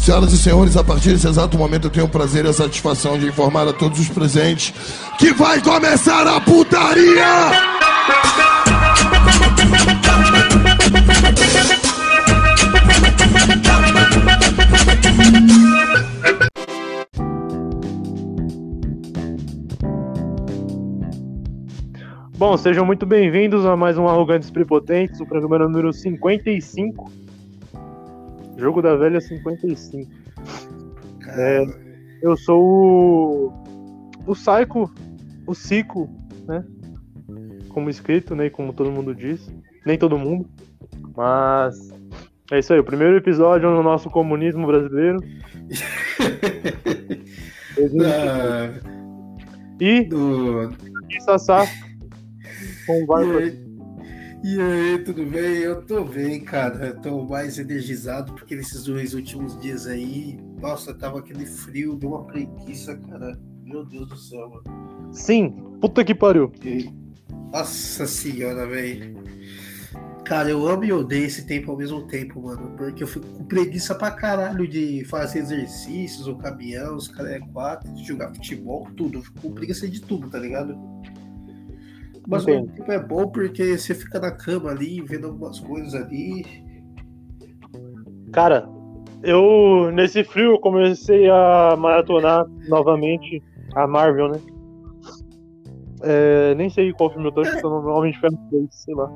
Senhoras e senhores, a partir desse exato momento eu tenho o prazer e a satisfação de informar a todos os presentes que vai começar a putaria! Bom, sejam muito bem-vindos a mais um Arrogantes Prepotentes, o programa número 55. Jogo da Velha 55. É, eu sou o. O Psycho, o Cico, né? Como escrito, né? Como todo mundo diz. Nem todo mundo. Mas. É isso aí, o primeiro episódio no nosso comunismo brasileiro. Ah, E. do... E Sassá. Com aí, e aí, tudo bem? Eu tô bem, cara. Eu tô mais energizado porque nesses dois últimos dias aí, nossa, tava aquele frio, deu uma preguiça, cara. Meu Deus do céu, mano. Sim, puta que pariu. E- Nossa senhora, velho. Cara, eu amo e odeio esse tempo ao mesmo tempo, mano. Porque eu fico com preguiça pra caralho de fazer exercícios, o caminhão, os caras é quatro, de jogar futebol, tudo. Eu fico com preguiça de tudo, tá ligado? Mas ao Entendo. mesmo tempo é bom porque você fica na cama ali, vendo algumas coisas ali. Cara, eu nesse frio eu comecei a maratonar novamente a Marvel, né? É, nem sei qual filme eu tô escutando, Homem de Ferro 3, sei lá.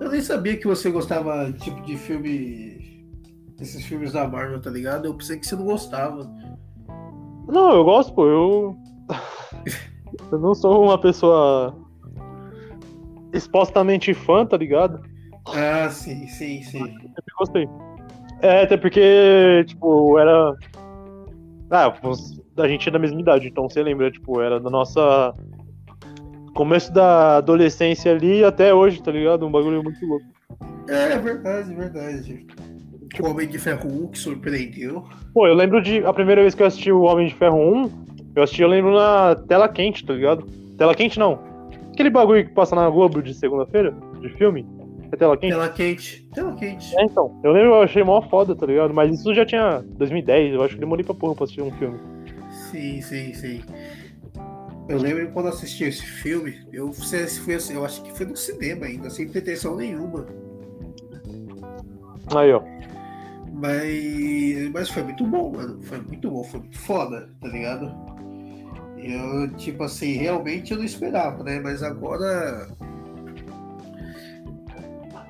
Eu nem sabia que você gostava tipo de filme. Esses filmes da Marvel, tá ligado? Eu pensei que você não gostava. Não, eu gosto, pô, eu. Eu não sou uma pessoa expostamente fã, tá ligado? Ah, sim, sim, sim. Sempre gostei. É, até porque, tipo, era. Ah, a gente é da mesma idade, então você lembra, tipo, era da nossa. Começo da adolescência ali até hoje, tá ligado? Um bagulho muito louco. É, é verdade, é verdade. O Homem de Ferro 1 que surpreendeu. Pô, eu lembro de. A primeira vez que eu assisti o Homem de Ferro 1, eu assisti, eu lembro na tela quente, tá ligado? Tela quente não. Aquele bagulho que passa na Globo de segunda-feira, de filme. É tela quente? Tela quente. Tela quente. É, então. Eu lembro, eu achei mó foda, tá ligado? Mas isso já tinha 2010, eu acho que demorei pra porra pra assistir um filme. Sim, sim, sim. Eu lembro quando assisti esse filme, eu, se foi assim, eu acho que foi no cinema ainda, sem pretensão nenhuma. Aí, ó. Mas, mas foi muito bom, mano. Foi muito bom, foi muito foda, tá ligado? Eu, tipo assim, realmente eu não esperava, né? Mas agora.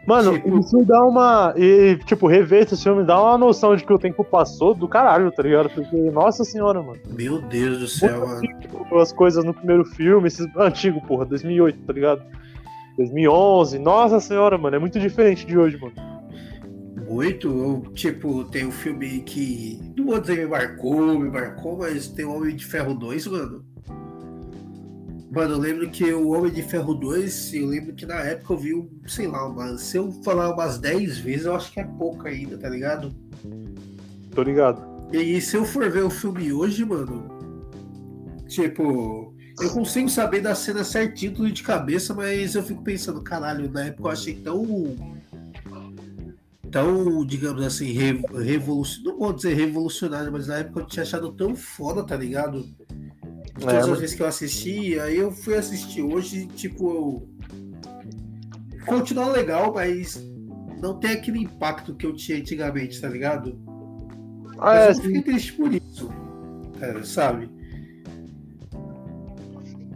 Mano, Tipo- isso dá uma. E, tipo, rever esse filme dá uma noção de que o tempo passou do caralho, tá ligado? Porque, nossa senhora, mano. Meu Deus do céu, mano. As coisas no primeiro filme, esses antigo, porra, 2008, tá ligado? 2011, nossa senhora, mano, é muito diferente de hoje, mano. Muito. Eu, tipo, tem um filme que. Não vou dizer me marcou, me marcou, mas tem o Homem de Ferro 2, mano. Mano, eu lembro que o Homem de Ferro 2, eu lembro que na época eu vi, sei lá, umas, se eu falar umas 10 vezes, eu acho que é pouco ainda, tá ligado? Tô ligado. E se eu for ver o filme hoje, mano, tipo, eu consigo saber da cena certinho, tudo de cabeça, mas eu fico pensando, caralho, na época eu achei tão. tão, digamos assim, re, revolucionário. Não vou dizer revolucionário, mas na época eu tinha achado tão foda, tá ligado? É, todas as mas- vezes que eu assisti, aí eu fui assistir hoje, tipo, eu. Continua legal, mas não tem aquele impacto que eu tinha antigamente, tá ligado? Ah, é, Mas eu fiquei triste por isso. Cara, sabe?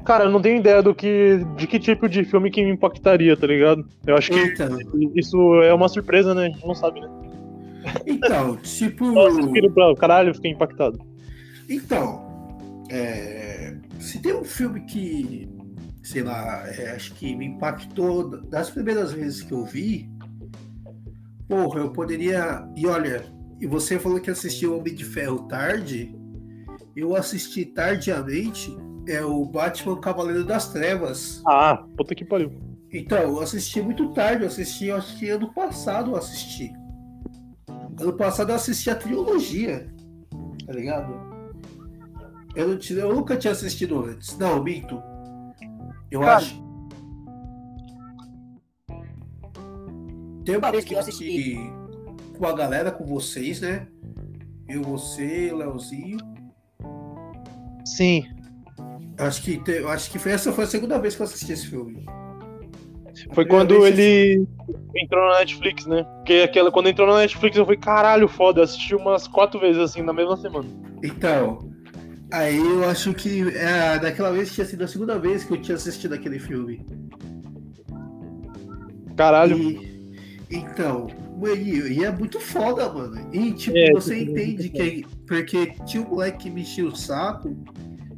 cara, eu não tenho ideia do que. de que tipo de filme que me impactaria, tá ligado? Eu acho que Então, isso é uma surpresa, né? A gente não sabe, né? então tipo. Nossa, caralho, eu fiquei impactado. Então, é, se tem um filme que, sei lá, é, acho que me impactou das primeiras vezes que eu vi, porra, eu poderia. E olha, e você falou que assistiu Homem de Ferro tarde, eu assisti tardiamente, é o Batman Cavaleiro das Trevas. Ah, puta que pariu. Então, eu assisti muito tarde, eu assisti, eu acho que ano passado eu assisti. Ano passado eu assisti a trilogia, tá ligado? Eu, não tinha, eu nunca tinha assistido antes. Não, minto. Eu Cara. acho. Tem uma vez que eu assisti com uma galera, com vocês, né? Eu, você, o Leozinho. Sim. Acho que, te, acho que foi, essa foi a segunda vez que eu assisti esse filme. Foi quando ele entrou na Netflix, né? Porque aquela, quando entrou na Netflix eu falei, caralho, foda, eu assisti umas quatro vezes assim na mesma semana. Então, aí eu acho que é, daquela vez tinha sido a segunda vez que eu tinha assistido aquele filme. Caralho. E, então, e, e é muito foda, mano. E tipo, É, você é entende que. Porque tinha um moleque que mexia o saco,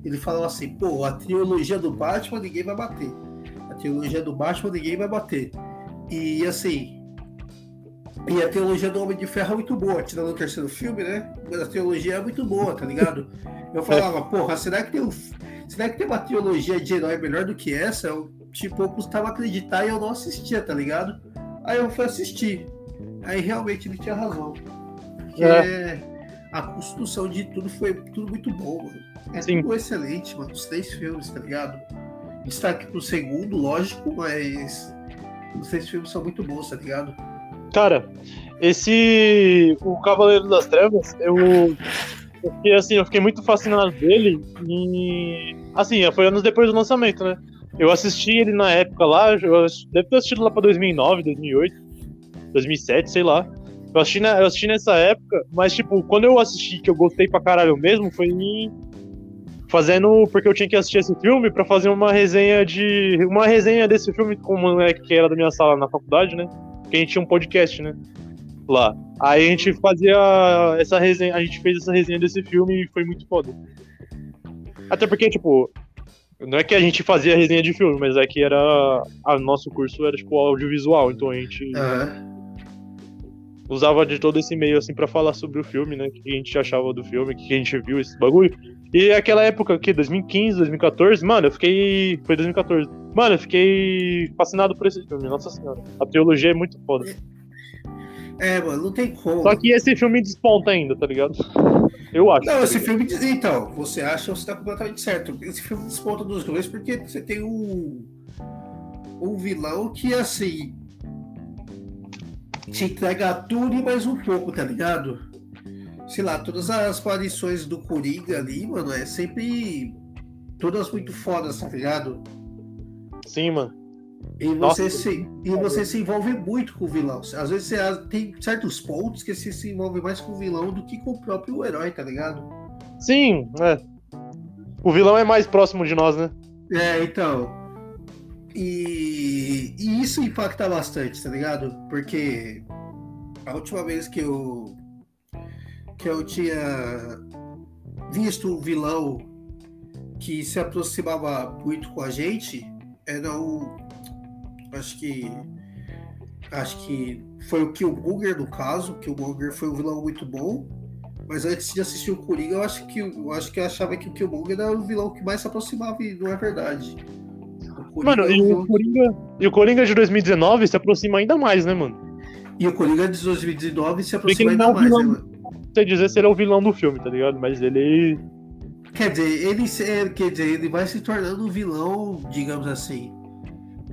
ele falava assim, pô, a trilogia do Batman ninguém vai bater. A trilogia do Batman ninguém vai bater. E assim. E a trilogia do Homem de Ferro é muito boa, tirando o terceiro filme, né? Mas a trilogia é muito boa, tá ligado? Eu falava, porra, será que tem um. Será que tem uma trilogia de herói melhor do que essa? Eu, tipo, eu custava acreditar e eu não assistia, tá ligado? Aí eu fui assistir. Aí realmente ele tinha razão. Porque É. a construção de tudo foi tudo muito bom, mano. É Sim. tudo excelente, mano. Os três filmes, tá ligado? Destaque pro segundo, lógico, mas os três filmes são muito bons, tá ligado? Cara, esse. O Cavaleiro das Trevas, eu. fiquei assim, eu fiquei muito fascinado dele e. Assim, foi anos depois do lançamento, né? Eu assisti ele na época lá, eu deve ter assistido lá pra 2009, 2008, 2007, sei lá. Eu assisti, na- eu assisti nessa época, mas tipo, quando eu assisti que eu gostei pra caralho mesmo, foi em- fazendo. Porque eu tinha que assistir esse filme pra fazer uma resenha de. Uma resenha desse filme com o moleque que era da minha sala na faculdade, né? Porque a gente tinha um podcast, né? Lá. Aí a gente fazia essa resenha, a gente fez essa resenha desse filme e foi muito foda. Até porque, tipo, não é que a gente fazia resenha de filme, mas é que era. A nosso curso era, tipo, audiovisual, então a gente Aham. usava de todo esse meio, assim, pra falar sobre o filme, né? O que a gente achava do filme, o que a gente viu, esse bagulho. E aquela época, que 2015, 2014, mano, eu fiquei. Foi 2014. Mano, eu fiquei fascinado por esse filme, nossa senhora. A trilogia é muito foda. É, mano, não tem como. Só que esse filme desponta ainda, tá ligado? Eu acho. Não, tá esse filme. diz- Então, você acha, você tá completamente certo. Esse filme desponta dos dois porque você tem um. Um vilão que, assim. Te entrega tudo e mais um pouco, tá ligado? Sei lá, todas as aparições do Coringa ali, mano, é sempre. Todas muito fodas, tá ligado? Sim, mano. E você, Nossa. se, e você se envolve muito com o vilão. Às vezes você tem certos pontos que você se envolve mais com o vilão do que com o próprio herói, tá ligado? Sim, é. O vilão é mais próximo de nós, né? É, então. E, e isso impacta bastante, tá ligado? Porque a última vez que eu que eu tinha visto um vilão que se aproximava muito com a gente era o acho que acho que foi o Killmonger no caso, que o Killmonger foi um vilão muito bom. Mas antes de assistir o Coringa, eu acho que eu acho que eu achava que o Killmonger era o vilão que mais se aproximava e não é verdade. Mano, é e o, Coringa, e o Coringa de 2019 se aproxima ainda mais, né, mano? E o Coringa de 2019 se aproxima ainda é mais, né, vilão. mano? Não sei dizer se ele é o vilão do filme, tá ligado? Mas ele. Quer dizer, ele, é, quer dizer, ele vai se tornando um vilão, digamos assim,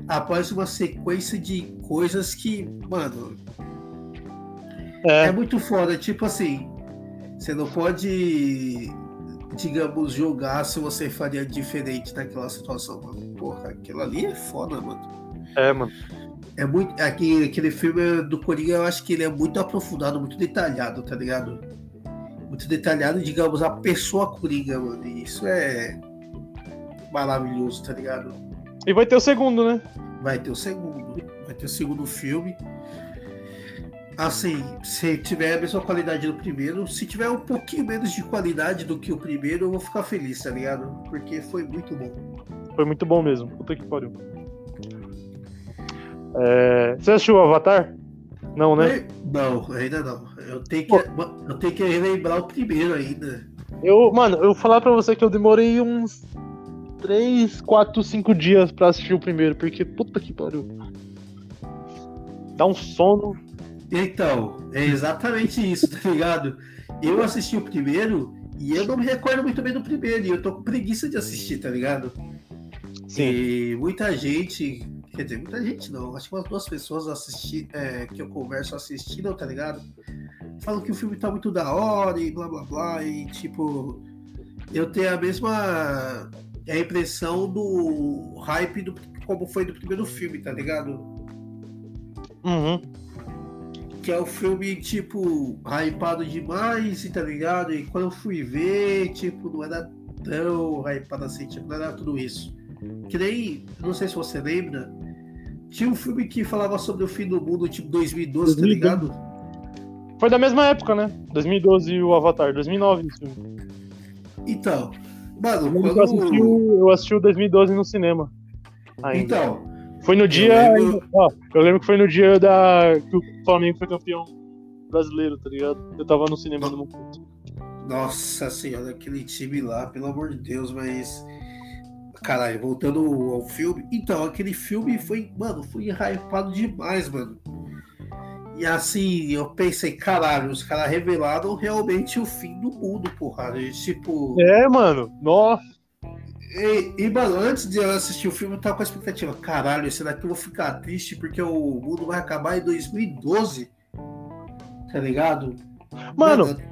após uma sequência de coisas que, mano, é, É, muito foda. Tipo assim, você não pode, digamos, julgar se você faria diferente naquela situação, mano. Porra, aquilo ali é foda, mano. é, mano. É muito. Aquele, aquele filme do Coringa, eu acho que ele é muito aprofundado, muito detalhado, tá ligado? Muito detalhado, digamos, a pessoa Coringa, mano. E isso é maravilhoso, tá ligado? E vai ter o segundo, né? Vai ter o segundo. Vai ter o segundo filme. Assim, se tiver a mesma qualidade do primeiro, se tiver um pouquinho menos de qualidade do que o primeiro, eu vou ficar feliz, tá ligado? Porque foi muito bom. Foi muito bom mesmo. Puta que pariu. É, Você assistiu o Avatar? Não, né? Não, ainda não. Eu tenho que, eu tenho que relembrar o primeiro ainda. Eu, mano, eu vou falar pra você que eu demorei uns 3, 4, 5 dias pra assistir o primeiro, porque puta que pariu. Dá um sono. Então, é exatamente isso, tá ligado? Eu assisti o primeiro e eu não me recordo muito bem do primeiro, e eu tô com preguiça de assistir, tá ligado? E muita gente, quer dizer, muita gente não, acho que umas duas pessoas assisti, é, que eu converso assistiram, tá ligado? falam que o filme tá muito da hora e blá blá blá. E tipo, eu tenho a mesma a impressão do hype do como foi do primeiro filme, tá ligado? Uhum. Que é o filme, tipo, hypado demais, tá ligado? E quando eu fui ver, tipo, não era tão hypado assim, tipo, não era tudo isso. Que nem, não sei se você lembra, tinha um filme que falava sobre o fim do mundo, tipo 2012, 2012. tá ligado? Foi da mesma época, né? 2012 e o Avatar, 2009 esse filme. Então, mano, eu, quando... eu, assisti o, eu assisti o 2012 no cinema. Ainda. Então. Foi no dia. Eu lembro... Ó, eu lembro que foi no dia da. que o Flamengo foi campeão brasileiro, tá ligado? Eu tava no cinema no momento. Nossa senhora, aquele time lá, pelo amor de Deus, mas. Caralho, voltando ao filme. Então, aquele filme foi, mano, foi hypado demais, mano. E assim, eu pensei, caralho, os caras revelaram realmente o fim do mundo, porra. E, tipo. É, mano. Nossa. E, e, mano, antes de eu assistir o filme, eu tava com a expectativa, caralho, será que eu vou ficar triste porque o mundo vai acabar em 2012? Tá ligado? Mano, mano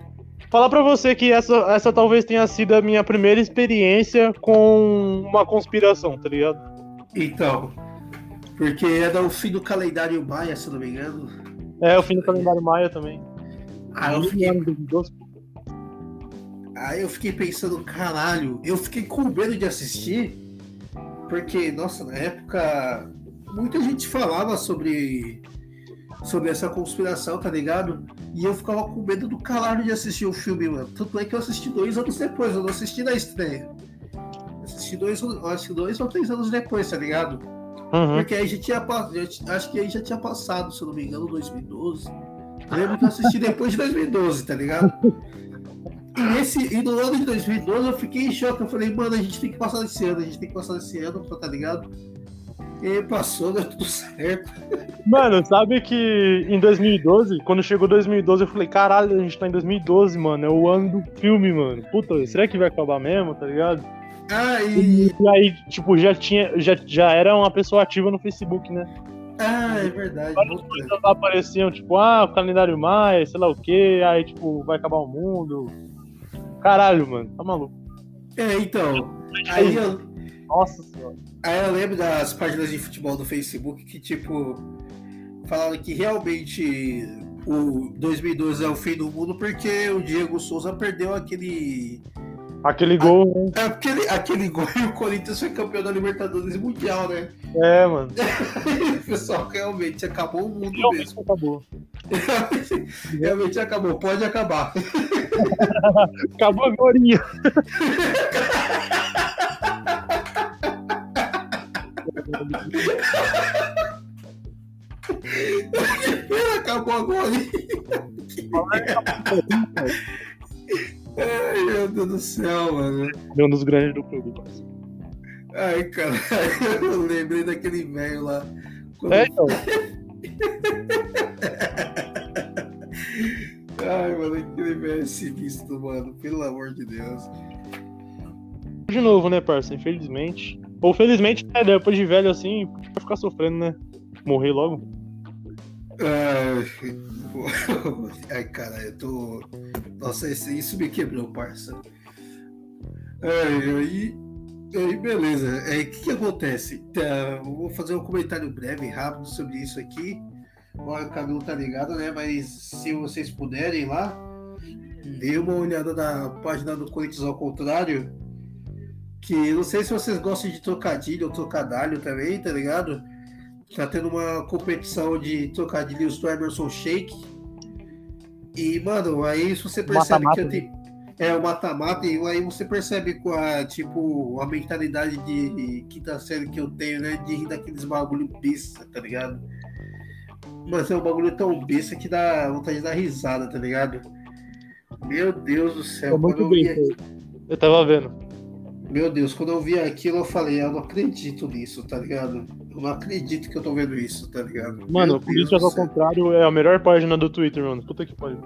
falar pra você que essa, essa talvez tenha sido a minha primeira experiência com uma conspiração, tá ligado? Então, porque era o fim do calendário maia, se não me engano. É, o fim do calendário maia também. Ah, eu fiquei... Aí eu fiquei pensando, caralho, eu fiquei com medo de assistir, porque, nossa, na época muita gente falava sobre sobre essa conspiração, tá ligado? E eu ficava com medo do caralho de assistir o filme, mano. Tanto é que eu assisti dois anos depois, eu não assisti na estreia. assisti dois, acho dois ou três anos depois, tá ligado? Uhum. Porque aí já tinha acho que aí já tinha passado, se eu não me engano, 2012. Eu lembro que eu assisti depois de 2012, tá ligado? E, nesse, e no ano de 2012 eu fiquei em choque. Eu falei, mano, a gente tem que passar esse ano, a gente tem que passar esse ano, tá ligado? E passou, deu tudo certo. Mano, sabe que em 2012, quando chegou 2012, eu falei, caralho, a gente tá em 2012, mano. É o ano do filme, mano. Puta, será que vai acabar mesmo, tá ligado? Ah, e... e aí, tipo, já tinha. Já, já era uma pessoa ativa no Facebook, né? Ah, é verdade. Várias coisas apareciam, tipo, ah, o calendário maia, sei lá o que, aí, tipo, vai acabar o mundo. Caralho, mano, tá maluco. É, então. Aí eu. Nossa senhora. Aí eu lembro das páginas de futebol do Facebook que, tipo, falaram que realmente o 2012 é o fim do mundo porque o Diego Souza perdeu aquele. Aquele gol. A, aquele, aquele gol e o Corinthians foi campeão da Libertadores Mundial, né? É, mano. Pessoal, realmente acabou o mundo realmente mesmo. Acabou. Realmente, realmente acabou. Pode acabar. acabou agora. Acabou agora. Ai, meu Deus do céu, mano. É um dos grandes do clube, Ai, cara, eu lembrei daquele velho lá. Quando... É, então. Ai, mano, aquele velho é sinistro, mano. Pelo amor de Deus. De novo, né, parça? Infelizmente. Ou felizmente, né, depois de velho assim, vai ficar sofrendo, né? Morrer logo. Ai, Ai cara, eu tô. Nossa, isso me quebrou, parça. Ai, aí. Aí, beleza. Aí, o que, que acontece? Tá, vou fazer um comentário breve, rápido sobre isso aqui. O Camilo tá ligado, né? Mas se vocês puderem lá, dê uma olhada na página do Corinthians ao contrário que não sei se vocês gostam de trocadilho ou trocadalho também, tá ligado? Tá tendo uma competição de trocadilhos do Emerson Shake. E, mano, aí você percebe mata -mata. que eu tenho. É o mata-mata, e aí você percebe com a, tipo, a mentalidade de quinta série que eu tenho, né? De rir daqueles bagulho besta, tá ligado? Mas é um bagulho tão besta que dá vontade de dar risada, tá ligado? Meu Deus do céu. É muito eu, eu tava vendo. Meu Deus, quando eu vi aquilo, eu falei, eu não acredito nisso, tá ligado? Eu não acredito que eu tô vendo isso, tá ligado? Mano, o Políticas ao contrário é a melhor página do Twitter, mano. Puta que pariu.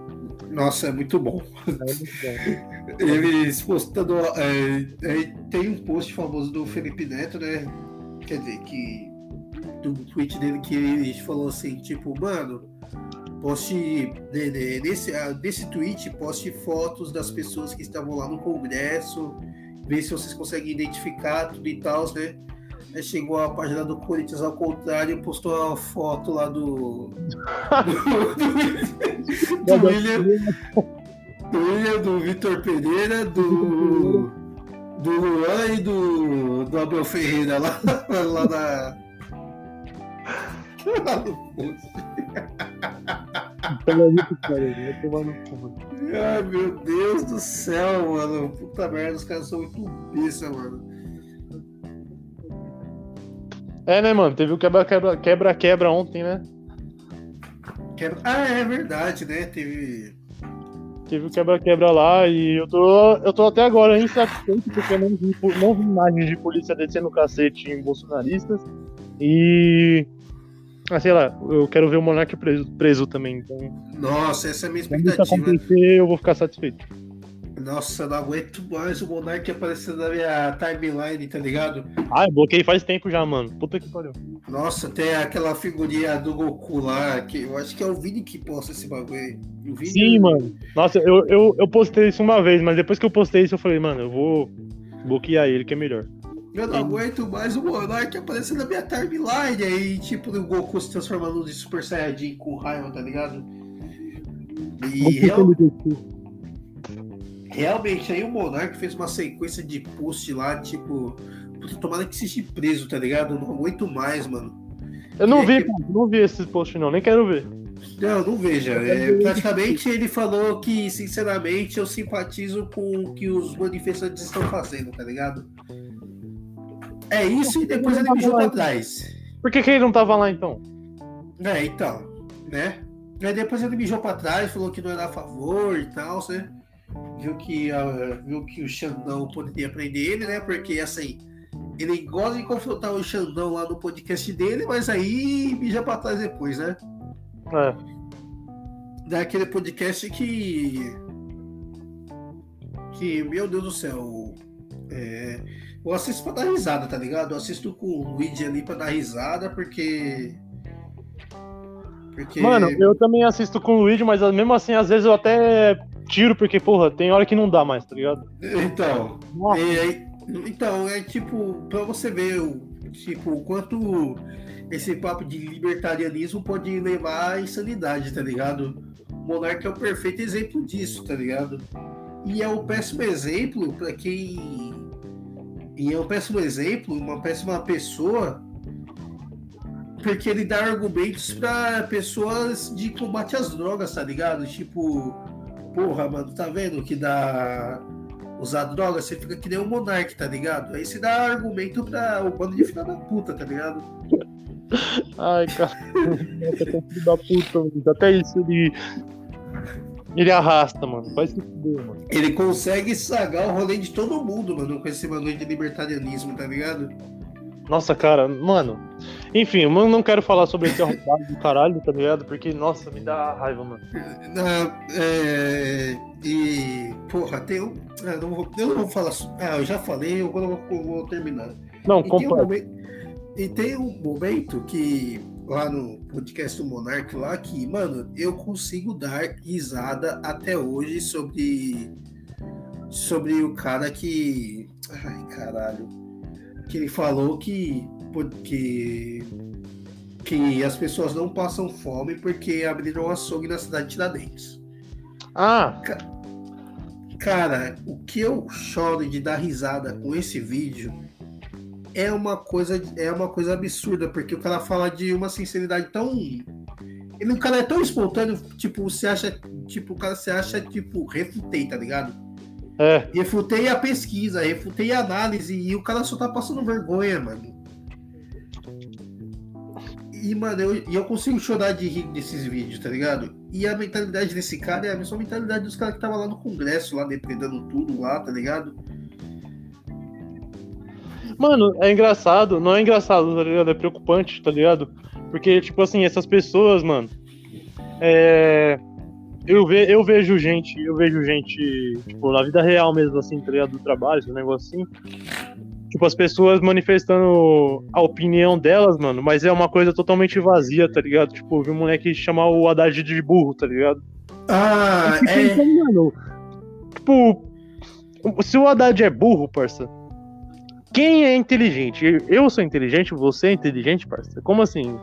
Nossa, é muito bom. É muito bom. Eles postando. É, é, tem um post famoso do Felipe Neto, né? Quer dizer, que. Do tweet dele que ele falou assim, tipo, mano, poste de, de, desse, ah, desse tweet, poste fotos das pessoas que estavam lá no congresso, ver se vocês conseguem identificar tudo e tal, né? Aí chegou a página do Corinthians ao contrário, postou uma foto lá do. do, William, do, William, do Vitor Pereira, do. do Luan e do. do Abel Ferreira lá, lá na. lá no Ai meu Deus do céu, mano. Puta merda, os caras são muito besta, mano. É, né, mano? Teve o quebra-quebra ontem, né? Quebra... Ah, é verdade, né? Teve. Teve o quebra-quebra lá e eu tô, eu tô até agora insatisfeito porque eu não vi, não vi imagens de polícia descendo o cacete em bolsonaristas. E. Ah, sei lá, eu quero ver o Monark preso, preso também. Então... Nossa, essa é a minha expectativa. Se acontecer, eu vou ficar satisfeito. Nossa, não aguento mais o Monark aparecendo na minha timeline, tá ligado? Ah, eu bloqueei faz tempo já, mano. Puta que pariu. Nossa, tem aquela figurinha do Goku lá, que eu acho que é o Vini que posta esse bagulho aí. Sim, mano. Nossa, eu, eu, eu postei isso uma vez, mas depois que eu postei isso, eu falei, mano, eu vou bloquear ele, que é melhor. Eu não aguento mais o Monark aparecendo na minha timeline aí, tipo, o Goku se transformando em Super Saiyajin com raiva, tá ligado? E eu realmente aí o Monark fez uma sequência de post lá, tipo, tomara que seja preso, tá ligado? Eu não aguento mais, mano. Eu não vi, que... não vi esse post não, nem quero ver. Não, não veja. É, praticamente ele falou que, sinceramente, eu simpatizo com o que os manifestantes estão fazendo, tá ligado? É isso e depois ele mijou pra trás. Por que, que ele não tava lá então? É, então, né? Aí depois ele mijou pra trás, falou que não era a favor e tal, né? viu que, uh, viu que o Xandão poderia prender ele, né? Porque assim, ele gosta de confrontar o Xandão lá no podcast dele, mas aí mija pra trás depois, né? É. Daquele podcast que. Que, meu Deus do céu. É, eu assisto pra dar risada, tá ligado? Eu assisto com o Luigi ali pra dar risada, porque. Porque... Mano, eu também assisto com o Luigi, mas mesmo assim, às vezes eu até tiro, porque, porra, tem hora que não dá mais, tá ligado? Então, é, então, é tipo, pra você ver o, tipo, o quanto esse papo de libertarianismo pode levar à insanidade, tá ligado? O Monarca é o perfeito exemplo disso, tá ligado? E é um péssimo exemplo para quem. E é um péssimo exemplo, uma péssima pessoa, porque ele dá argumentos para pessoas de combate às drogas, tá ligado? Tipo, porra, mano, tá vendo que dá usar droga, você fica que nem um monarca, tá ligado? Aí você dá argumento pra o bando de filha da puta, tá ligado? Ai, cara, nossa, filho da puta, mano. Até isso ele. Ele arrasta, mano. Faz se fuder, mano. Ele consegue sagar o rolê de todo mundo, mano, com esse bagulho de libertarianismo, tá ligado? Nossa, cara, mano. Enfim, eu não quero falar sobre esse arrombado do caralho, tá ligado? Porque, nossa, me dá raiva, mano. É, e, porra, tem um. Eu não vou, eu não vou falar. Ah, eu já falei, eu vou, eu vou terminar. Não, tem, um momento, e tem um momento que, lá no podcast do Monark, lá, que, mano, eu consigo dar risada até hoje sobre. Sobre o cara que. Ai, caralho que ele falou que, que, que as pessoas não passam fome porque abriram açougue na cidade de Tiradentes. Ah! Cara, o que eu choro de dar risada com esse vídeo é uma coisa, é uma coisa absurda, porque o cara fala de uma sinceridade tão. Ele, o cara é tão espontâneo, tipo, você acha. Tipo, o cara se acha, tipo, refutei, tá ligado? É. Refutei a pesquisa, refutei a análise e o cara só tá passando vergonha, mano. E, mano, eu, e eu consigo chorar de rir desses vídeos, tá ligado? E a mentalidade desse cara é a mesma mentalidade dos caras que tava lá no Congresso, lá depredando tudo lá, tá ligado? Mano, é engraçado, não é engraçado, tá ligado? É preocupante, tá ligado? Porque, tipo assim, essas pessoas, mano. É eu, ve, eu vejo gente, eu vejo gente, tipo, na vida real mesmo, assim, tá ligado? Do trabalho, esse negócio assim. tipo, as pessoas manifestando a opinião delas, mano, mas é uma coisa totalmente vazia, tá ligado? Tipo, vi um moleque chamar o Haddad de burro, tá ligado? Ah, é. Pensando, mano, tipo, se o Haddad é burro, parça, quem é inteligente? Eu sou inteligente, você é inteligente, parça? Como assim?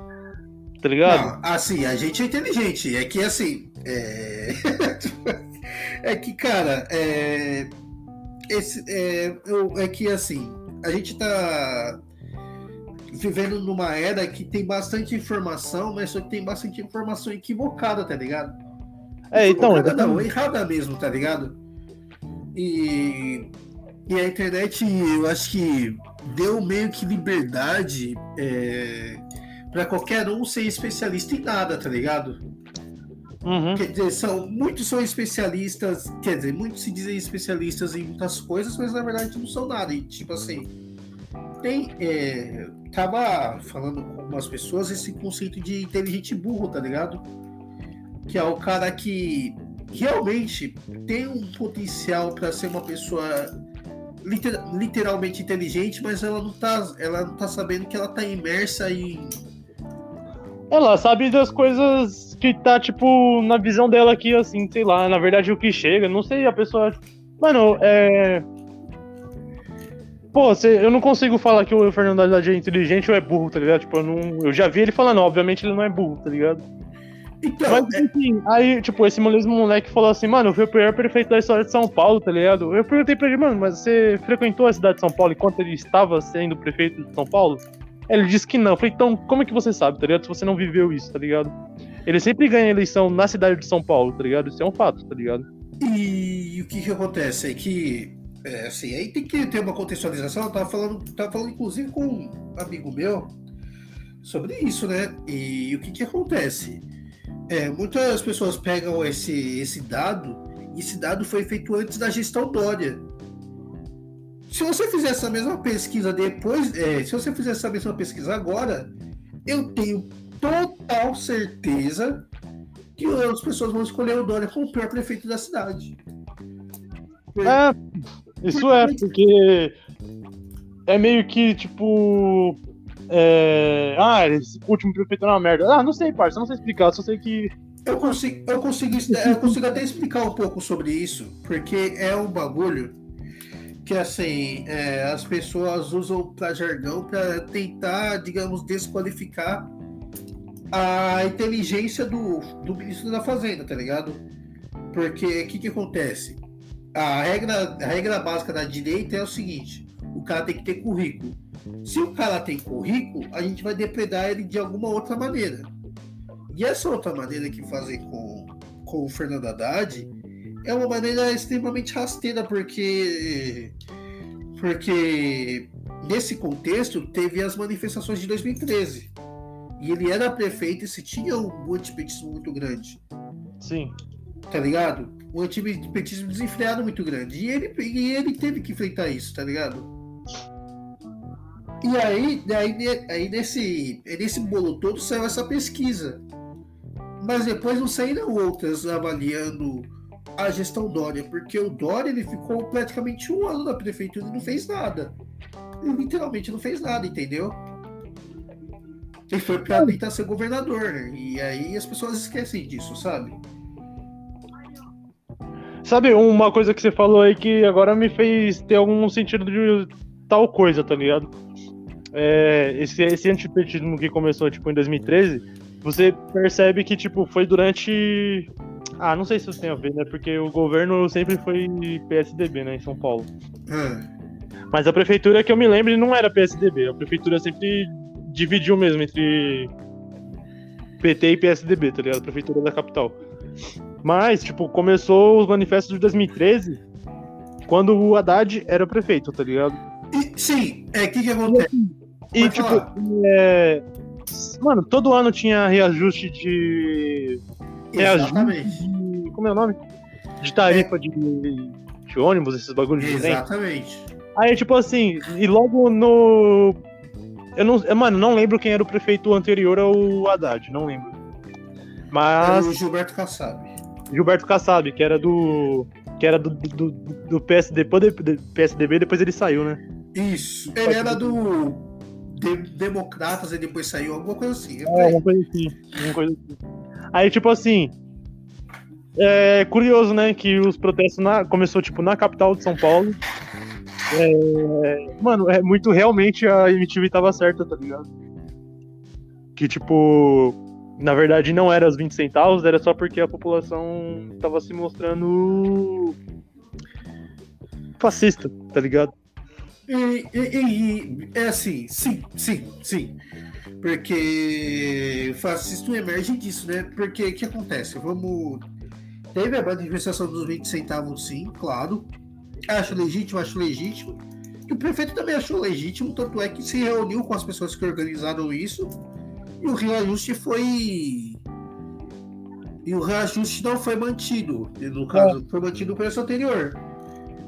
Tá ligado? Não, assim, a gente é inteligente. É que assim. É, é que, cara, é. Esse, é, eu, é que assim, a gente tá vivendo numa era que tem bastante informação, mas só que tem bastante informação equivocada, tá ligado? É, então. Equivocada não, errada mesmo, tá ligado? E, e a internet, eu acho que deu meio que liberdade é, para qualquer um ser especialista em nada, tá ligado? Uhum. Quer dizer, são, muitos são especialistas, quer dizer, muitos se dizem especialistas em muitas coisas, mas na verdade não são nada. E tipo assim, tem. É, tava falando com umas pessoas esse conceito de inteligente burro, tá ligado? Que é o cara que realmente tem um potencial para ser uma pessoa liter, literalmente inteligente, mas ela não tá, ela não tá sabendo que ela tá imersa em ela sabe das coisas que tá, tipo, na visão dela aqui, assim, sei lá, na verdade o que chega, não sei, a pessoa. Mano, é. Pô, cê, eu não consigo falar que o Fernando é inteligente ou é burro, tá ligado? Tipo, eu, não, eu já vi ele falando, obviamente ele não é burro, tá ligado? Então, Mas enfim, aí, tipo, esse mesmo moleque falou assim, mano, foi o pior prefeito da história de São Paulo, tá ligado? Eu perguntei pra ele, mano, mas você frequentou a cidade de São Paulo enquanto ele estava sendo prefeito de São Paulo? Ele disse que não. Eu falei, então, como é que você sabe, tá ligado? Se você não viveu isso, tá ligado? Ele sempre ganha eleição na cidade de São Paulo, tá ligado? Isso é um fato, tá ligado? E o que que acontece é que, é, assim, aí tem que ter uma contextualização. Eu tava falando, tava falando inclusive com um amigo meu sobre isso, né? E o que que acontece? É, muitas pessoas pegam esse, esse dado, e esse dado foi feito antes da gestão Dória. Se você fizer essa mesma pesquisa depois, é, se você fizer essa mesma pesquisa agora, eu tenho total certeza que as pessoas vão escolher o Dória como o pior prefeito da cidade. É, isso é, porque é meio que tipo. É... Ah, esse último prefeito é uma merda. Ah, não sei, parça, não sei explicar, só sei que. Eu consigo, eu consigo, eu consigo até explicar um pouco sobre isso, porque é um bagulho que assim é, as pessoas usam para jargão para tentar, digamos, desqualificar a inteligência do, do ministro da Fazenda, tá ligado? Porque o que, que acontece? A regra, a regra básica da direita é o seguinte: o cara tem que ter currículo. Se o cara tem currículo, a gente vai depredar ele de alguma outra maneira. E essa outra maneira que fazem com, com o Fernando Haddad é uma maneira extremamente rasteira, porque porque nesse contexto teve as manifestações de 2013. E ele era prefeito e se tinha um antipetismo muito grande. Sim. Tá ligado? Um antipetismo desenfreado muito grande. E ele, e ele teve que enfrentar isso, tá ligado? E aí, aí, aí nesse, nesse bolo todo saiu essa pesquisa. Mas depois não saíram outras avaliando a gestão Dória, porque o Dória ele ficou praticamente um ano na prefeitura e não fez nada. Ele literalmente não fez nada, entendeu? Ele foi pra tentar ser governador, né? E aí as pessoas esquecem disso, sabe? Sabe, uma coisa que você falou aí que agora me fez ter algum sentido de tal coisa, tá ligado? É, esse, esse antipetismo que começou, tipo, em 2013, você percebe que, tipo, foi durante ah, não sei se isso tem a ver, né? Porque o governo sempre foi PSDB, né, em São Paulo. Hum. Mas a prefeitura que eu me lembro não era PSDB. A prefeitura sempre dividiu mesmo entre PT e PSDB, tá ligado? A prefeitura da capital. Mas, tipo, começou os manifestos de 2013 quando o Haddad era prefeito, tá ligado? E, sim, é o que, que acontece? E, tipo, é... mano, todo ano tinha reajuste de Exatamente. De, como é o nome? De tarifa é. de, de, ônibus, esses bagulhos de Exatamente. Aí, tipo assim, e logo no. Eu não. Mano, não lembro quem era o prefeito anterior ao Haddad, não lembro. Mas. Era o Gilberto Kassab. Gilberto Kassab, que era do. Que era do, do, do PSD, PSDB, depois ele saiu, né? Isso. Ele era do de, Democratas e depois saiu, alguma coisa assim. É, uma coisa assim. Uma coisa assim. Aí, tipo assim. É curioso, né? Que os protestos na, começou, tipo, na capital de São Paulo. É, mano, é muito realmente a MTV tava certa, tá ligado? Que, tipo, na verdade não era os 20 centavos, era só porque a população tava se mostrando fascista, tá ligado? E, e, e, é assim, sim, sim, sim. Porque fascismo emerge disso, né? Porque o que acontece? Vamos. Teve a manifestação dos 20 centavos, sim, claro. Acho legítimo, acho legítimo. E o prefeito também achou legítimo, tanto é que se reuniu com as pessoas que organizaram isso. E o reajuste foi. E o reajuste não foi mantido. No caso, é. foi mantido o preço anterior.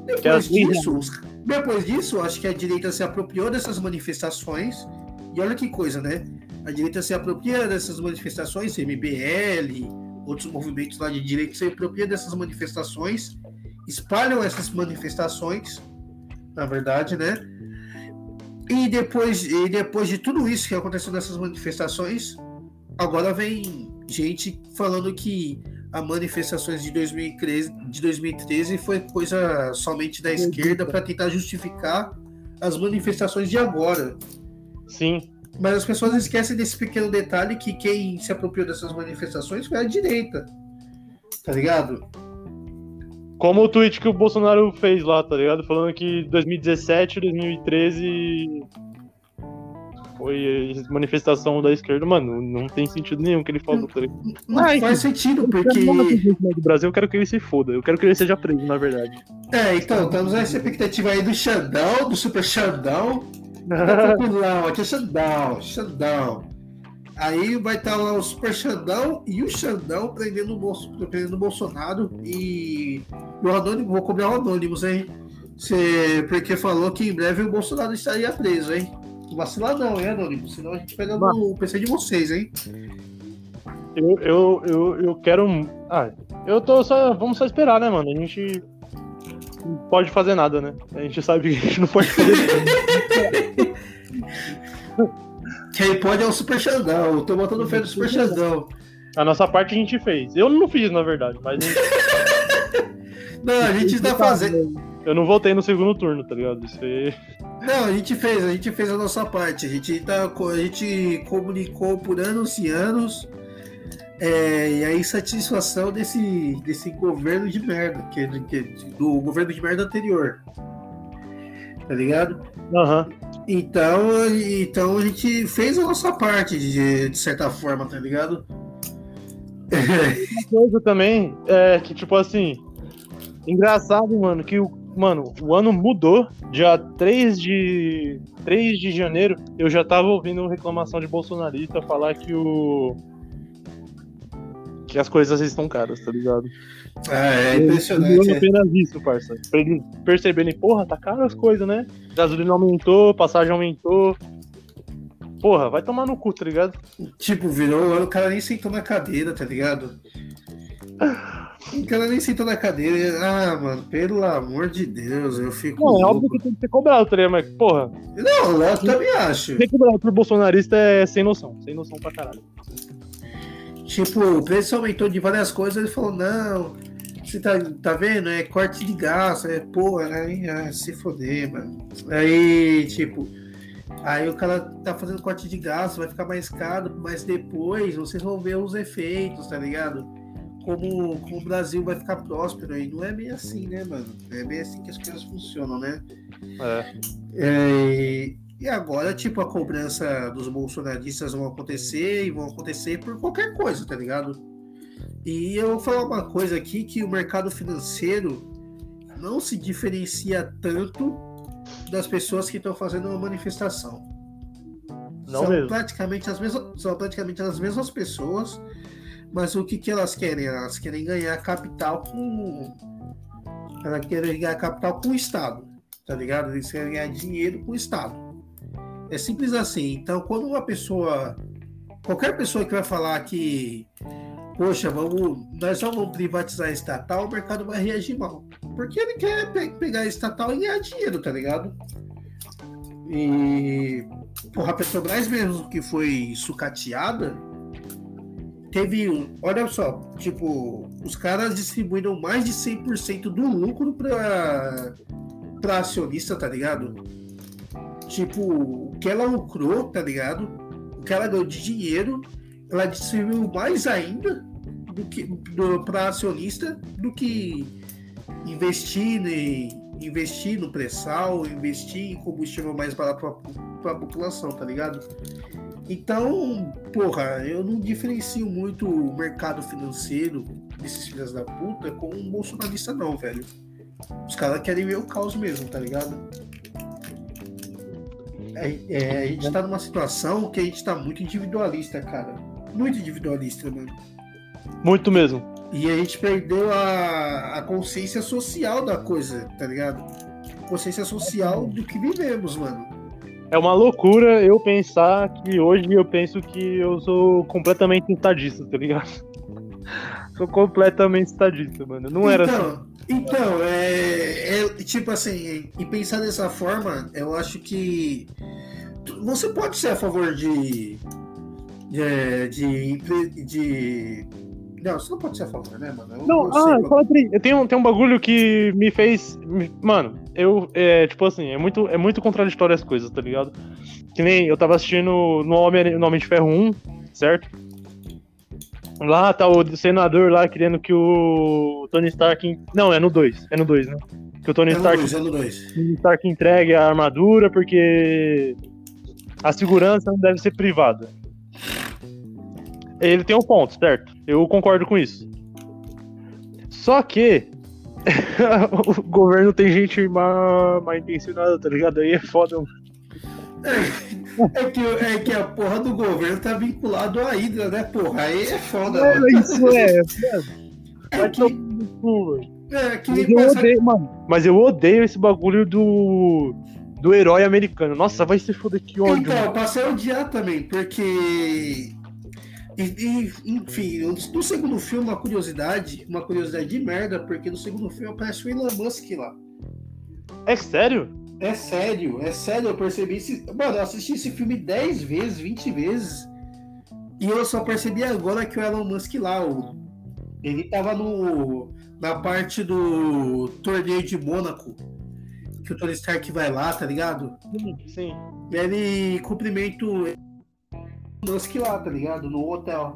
Depois disso, depois disso, acho que a direita se apropriou dessas manifestações. E olha que coisa, né? A direita se apropria dessas manifestações, MBL, outros movimentos lá de direita se apropriam dessas manifestações, espalham essas manifestações, na verdade, né? E depois, e depois de tudo isso que aconteceu nessas manifestações, agora vem gente falando que as manifestações de 2013, de 2013 foi coisa somente da esquerda para tentar justificar as manifestações de agora. Sim. Mas as pessoas esquecem desse pequeno detalhe que quem se apropriou dessas manifestações foi a direita. Tá ligado? Como o tweet que o Bolsonaro fez lá, tá ligado? Falando que 2017, 2013 foi manifestação da esquerda, mano, não tem sentido nenhum que ele falou. Tá não Ai, faz sentido, porque. Do Brasil, eu quero que ele se foda. Eu quero que ele seja preso, na verdade. É, então, estamos nessa expectativa aí do Xandão, do Super Xandão. Tá aqui é Xandão, Xandão. Aí vai estar lá o Super Xandão e o Xandão prendendo o, Bolso, prendendo o Bolsonaro e o Anônimo, vou cobrar o Anônimos, hein? Cê, porque falou que em breve o Bolsonaro estaria preso, hein? Vacilar não, hein, Anônimo? Senão a gente pega no PC de vocês, hein? Eu, eu, eu, eu quero. Ah, eu tô só. Vamos só esperar, né, mano? A gente não pode fazer nada, né? A gente sabe que a gente não pode fazer nada. Quem pode é o Super Xandão. Eu tô botando fé no Super Xandão. A nossa parte a gente fez. Eu não fiz, na verdade, mas. A gente... não, a gente está fazendo. Eu não voltei no segundo turno, tá ligado? Isso aí. Não, a gente fez, a gente fez a nossa parte. A gente, tá, a gente comunicou por anos e anos. É, e a insatisfação desse, desse governo de merda, que, que, do governo de merda anterior. Tá ligado? Uhum. Então, então a gente fez a nossa parte, de, de certa forma, tá ligado? Uma coisa também é que, tipo assim, engraçado, mano, que o Mano, o ano mudou. Dia 3 de, 3 de janeiro, eu já tava ouvindo reclamação de bolsonarista falar que o. que as coisas estão caras, tá ligado? Ah, é impressionante. Eu, apenas isso, parça. Pra eles perceberem, porra, tá caro as coisas, né? Gasolina aumentou, passagem aumentou. Porra, vai tomar no cu, tá ligado? Tipo, virou, o cara nem sentou na cadeira, tá ligado? O cara nem sentou na cadeira. Ah, mano, pelo amor de Deus, eu fico. Não, é óbvio que tem que ser cobrado, tá? Mas, porra. Não, eu também acho. Ser cobrado por bolsonarista é sem noção. Sem noção pra caralho. Tipo, o preço aumentou de várias coisas, ele falou, não. Você tá, tá vendo? É corte de gás, é porra, né? Ah, se foder, mano. Aí, tipo. Aí o cara tá fazendo corte de gás, vai ficar mais caro, mas depois vocês vão ver os efeitos, tá ligado? Como, como o Brasil vai ficar próspero aí. Não é bem assim, né, mano? É bem assim que as coisas funcionam, né? É. é e agora, tipo, a cobrança dos bolsonaristas vão acontecer e vão acontecer por qualquer coisa, tá ligado? E eu vou falar uma coisa aqui que o mercado financeiro não se diferencia tanto das pessoas que estão fazendo uma manifestação. Não são mesmo. praticamente as mesmas, são praticamente as mesmas pessoas mas o que, que elas querem? Elas querem ganhar capital com. Elas querem ganhar capital com o Estado, tá ligado? Eles querem ganhar dinheiro com o Estado. É simples assim. Então, quando uma pessoa. Qualquer pessoa que vai falar que. Poxa, vamos, nós só vamos privatizar a estatal, o mercado vai reagir mal. Porque ele quer pe pegar a estatal e ganhar dinheiro, tá ligado? E porra, a Petrobras mesmo que foi sucateada, teve um. Olha só, tipo, os caras distribuíram mais de 100% do lucro para pra acionista, tá ligado? Tipo, o que ela lucrou, tá ligado? O que ela ganhou de dinheiro, ela distribuiu mais ainda do que pra acionista do que investir em investir no pré-sal, investir em combustível mais barato para a população, tá ligado? Então, porra, eu não diferencio muito o mercado financeiro desses filhos da puta com um bolsonarista, não, velho. Os caras querem ver o caos mesmo, tá ligado? É, é, a gente tá numa situação que a gente tá muito individualista, cara. Muito individualista, mano. Muito mesmo. E a gente perdeu a, a consciência social da coisa, tá ligado? Consciência social do que vivemos, mano. É uma loucura eu pensar que hoje eu penso que eu sou completamente estadista, tá ligado? sou completamente estadista, mano. Não era então, assim. Então, é, é, Tipo assim, e pensar dessa forma, eu acho que. Você pode ser a favor de. De. de, de não, você não pode ser a favor, né, mano? Eu, não, eu ah, fala eu tenho, tem um bagulho que me fez. Mano, eu. É, tipo assim, é muito, é muito contraditório as coisas, tá ligado? Que nem eu tava assistindo no Homem, no Homem de Ferro 1, certo? Lá tá o senador lá querendo que o Tony Stark. Não, é no 2. É no 2, né? Que o Tony é Stark. Dois, é no dois. Tony Stark entregue a armadura porque a segurança não deve ser privada. Ele tem um ponto, certo? Eu concordo com isso. Só que o governo tem gente mal, mal intencionada, tá ligado? Aí é foda. É, é, que, é que a porra do governo tá vinculado à Hidra, né, porra? Aí é foda, é, mano. Isso é. É que, é, que mas, eu odeio, mano, mas eu odeio esse bagulho do do herói americano. Nossa, vai se foder que ódio. Então, eu passei a odiar também, porque e, e, enfim, no segundo filme, uma curiosidade, uma curiosidade de merda, porque no segundo filme aparece o Elon Musk lá. É sério? É sério, é sério, eu percebi esse. Mano, eu assisti esse filme 10 vezes, 20 vezes. E eu só percebi agora que o Elon Musk lá, o, ele tava no, na parte do torneio de Mônaco. Que o Tony Stark vai lá, tá ligado? Sim, sim. Ele cumprimenta Musk lá, tá ligado? No hotel.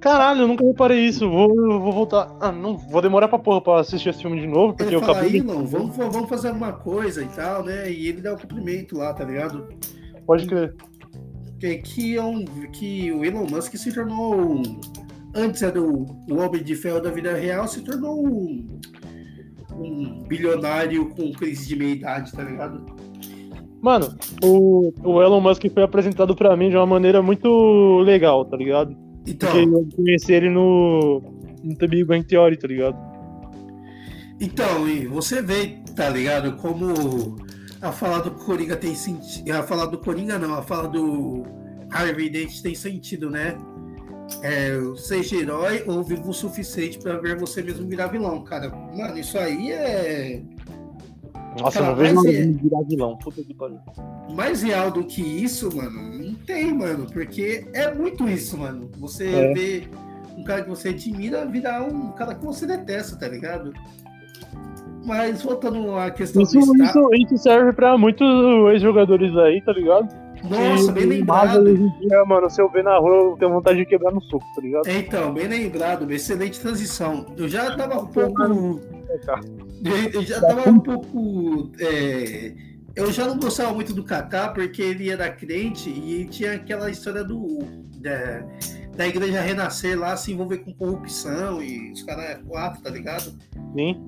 Caralho, eu nunca reparei isso. Vou, vou voltar. Ah, não vou demorar pra porra pra assistir esse filme de novo, porque eu acabei. Aí, não, vamos, vamos fazer alguma coisa e tal, né? E ele dá o cumprimento lá, tá ligado? Pode crer. Que, que, é um, que o Elon Musk se tornou. Antes era o, o homem de ferro da vida real, se tornou um, um bilionário com crise de meia idade, tá ligado? Mano, o, o Elon Musk foi apresentado para mim de uma maneira muito legal, tá ligado? Então, Porque eu conheci ele no, no The Big Bang Theory, tá ligado? Então, e você vê, tá ligado, como a fala do Coringa tem sentido. A fala do Coringa não, a fala do Harvey Dent tem sentido, né? É, seja herói ou vivo o suficiente para ver você mesmo virar vilão, cara. Mano, isso aí é nossa, Cara, não vejo mais é... virar vilão. Puta que pariu. Mais real do que isso, mano, não tem, mano. Porque é muito isso, mano. Você é. vê um cara que você admira virar um cara que você detesta, tá ligado? Mas voltando à questão isso, do isso, isso serve pra muitos ex-jogadores aí, tá ligado? Nossa, bem lembrado. Mano, se eu ver na rua, eu tenho vontade de quebrar no soco, tá ligado? Então, bem lembrado, excelente transição. Eu já tava um pouco. Eu já tava um pouco. É... Eu já não gostava muito do Kaká porque ele era crente e tinha aquela história do. Da, da igreja renascer lá, se envolver com corrupção e os caras é quatro, tá ligado? Sim.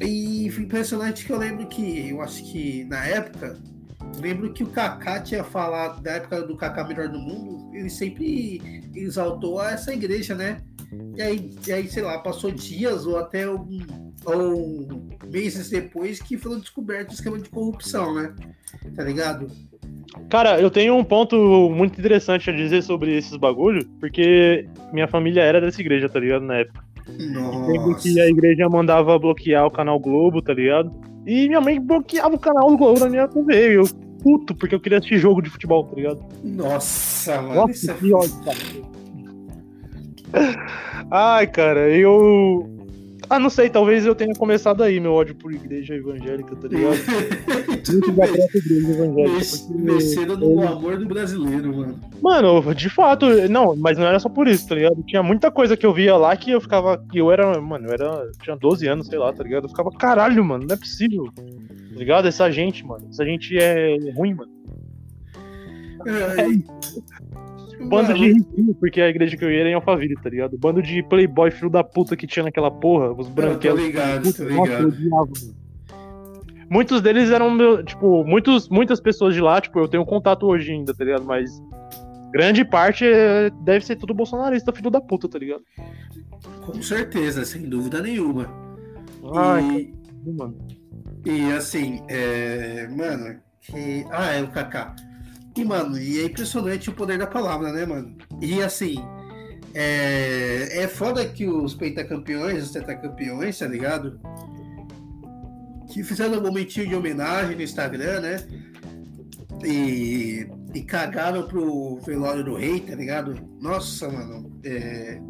E foi impressionante que eu lembro que, eu acho que na época, lembro que o Kaká tinha falado, da época do Kaká Melhor do Mundo, ele sempre exaltou essa igreja, né? E aí, e aí, sei lá, passou dias ou até algum, ou meses depois que foram descoberto o esquema de corrupção, né? Tá ligado? Cara, eu tenho um ponto muito interessante a dizer sobre esses bagulhos, porque minha família era dessa igreja, tá ligado? Na época. Nossa. que a igreja mandava bloquear o canal Globo, tá ligado? E minha mãe bloqueava o canal Globo na minha TV. Eu, puto, porque eu queria assistir jogo de futebol, tá ligado? Nossa, mano. Nossa, isso é que ódio, cara. Ai, cara, eu. Ah, não sei, talvez eu tenha começado aí meu ódio por igreja evangélica, tá ligado? Porque- Mexendo no amor do brasileiro, mano. Mano, de fato, não, mas não era só por isso, tá ligado? Tinha muita coisa que eu via lá que eu ficava. que eu era. Mano, eu era. Tinha 12 anos, sei lá, tá ligado? Eu ficava, caralho, mano, não é possível. Tá ligado? Essa gente, mano. Essa gente é ruim, mano. Ai, Bando mano, de riquinho, porque a igreja que eu ia era em Alphaville, tá ligado? Bando de playboy filho da puta que tinha naquela porra, os tô branquelos. ligado, Puta, tô nossa, eu ligado. odiava. Muitos deles eram, meu, tipo, muitos, muitas pessoas de lá, tipo, eu tenho contato hoje ainda, tá ligado? Mas grande parte é- deve ser tudo bolsonarista, filho da puta, tá ligado? Com certeza, sem dúvida nenhuma. Ai, E, mano. E assim, é, mano, que. Ah, é o Kaká. E, mano, e é impressionante o poder da palavra, né, mano? E assim, é, é foda que os pentacampeões, os tetracampeões, tá ligado? Que fizeram um momentinho de homenagem no Instagram, né? E, e cagaram pro velório do rei, tá ligado? Nossa, mano. É,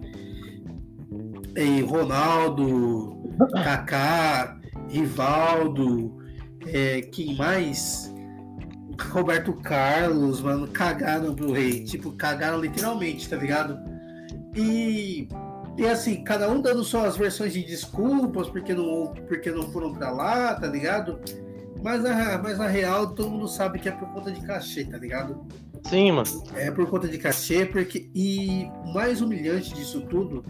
e Ronaldo, Kaká, Rivaldo, é, quem mais? Roberto Carlos, mano, cagaram pro rei. Tipo, cagaram literalmente, tá ligado? E, e assim, cada um dando suas versões de desculpas porque não, porque não foram pra lá, tá ligado? Mas a, mas a real, todo mundo sabe que é por conta de cachê, tá ligado? Sim, mano. É por conta de cachê, porque. E o mais humilhante disso tudo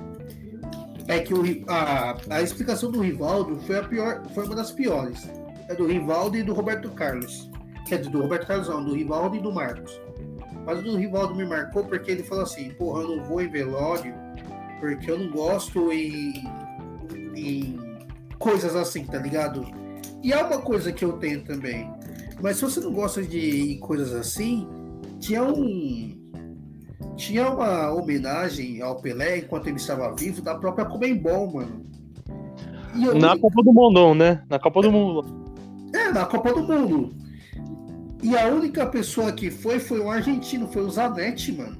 é que o, a, a explicação do Rivaldo foi a pior, foi uma das piores. É do Rivaldo e do Roberto Carlos. Quer dizer, do Roberto Carlos não, do Rivaldo e do Marcos. Mas o do Rivaldo me marcou porque ele falou assim, porra, eu não vou em velório, porque eu não gosto em, em coisas assim, tá ligado? E é uma coisa que eu tenho também. Mas se você não gosta de coisas assim, tinha um tinha uma homenagem ao Pelé enquanto ele estava vivo da própria Comembol, mano. E eu, Na Copa do Mundão, né? Na Copa do Mundo. é, na Copa do Mundo. E a única pessoa que foi foi um argentino, foi o Zanetti, mano.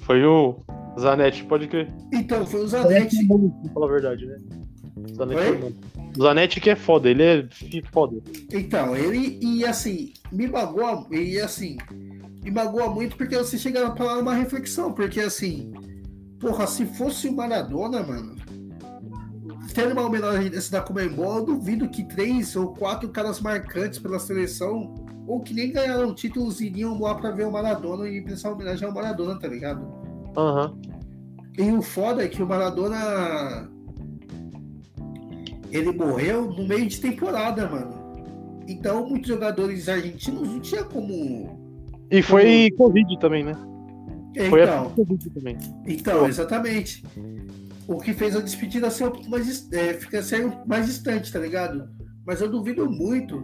Foi o Zanetti, pode crer. Então, foi o Zanetti Zanetti. é falar a verdade, né? É. O Zanetti que é foda, ele é foda. Então, ele, e assim, me magoa, e assim, me magoa muito porque você chega a falar uma reflexão, porque assim, porra, se fosse o Maradona, mano, tendo uma homenagem desse da Comembol, eu duvido que três ou quatro caras marcantes pela seleção, ou que nem ganharam títulos, iriam lá pra ver o Maradona e prestar homenagem ao Maradona, tá ligado? Aham. E o foda é que o Maradona. Ele morreu no meio de temporada, mano. Então muitos jogadores argentinos não tinha como. E foi Covid também, né? Foi a Então, Covid também. então, exatamente. O que fez a despedida ser um pouco mais, é, ficar ser mais distante, tá ligado? Mas eu duvido muito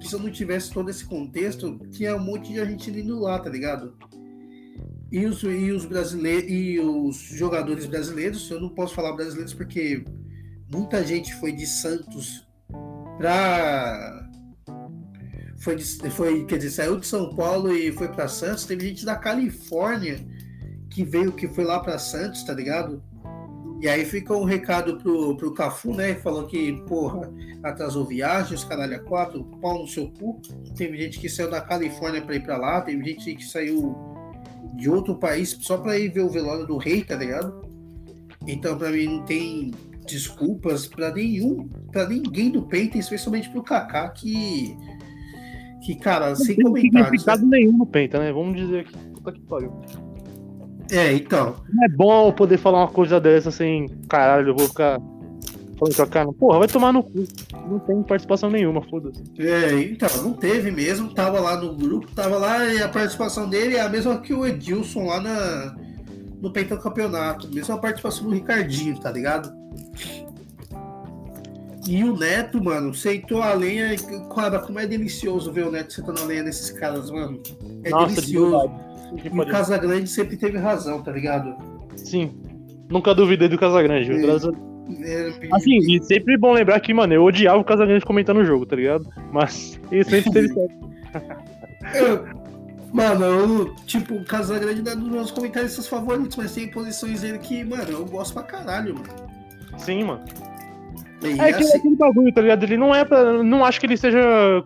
que se eu não tivesse todo esse contexto, tinha um monte de argentino indo lá, tá ligado? E os, e os brasileiros e os jogadores brasileiros, eu não posso falar brasileiros porque muita gente foi de Santos pra. Foi, de- foi, quer dizer, saiu de São Paulo e foi pra Santos. Teve gente da Califórnia que veio, que foi lá pra Santos, tá ligado? E aí fica um recado pro, pro Cafu, né? Falou que, porra, atrasou viagens, caralho, a quatro, pau no seu cu. Teve gente que saiu da Califórnia pra ir pra lá, teve gente que saiu de outro país só pra ir ver o velório do rei, tá ligado? Então, pra mim, não tem desculpas pra nenhum, pra ninguém do Penta, especialmente pro Kaká, que. Que, cara, sem Não tem comentários. né? significado nenhum no Penta, né? Vamos dizer aqui. Puta que pariu. É, então. Não é bom poder falar uma coisa dessa sem. Caralho, eu vou ficar falando com a cara. Porra, vai tomar no cu. Não tem participação nenhuma, foda-se. É, então, não teve mesmo, tava lá no grupo, tava lá e a participação dele é a mesma que o Edilson lá na, no pentacampeonato, mesma participação do Ricardinho, tá ligado? E o Neto, mano, sentou a lenha, cara, como é delicioso ver o Neto sentando a lenha nesses caras, mano. É Nossa, de delicioso. E o. Casagrande sempre teve razão, tá ligado? Sim. Nunca duvidei do Casagrande? É. Graças a- Assim, e sempre bom lembrar que, mano, eu odiava o Casagrande comentando o jogo, tá ligado? Mas ele sempre teve certo. Mano, eu, tipo, o Casagrande não é dos meus comentaristas favoritos, mas tem posições dele que, mano, eu gosto pra caralho, mano. Sim, mano. E, É que assim, aquele bagulho, tá ligado? Ele não é pra. Não acho que ele seja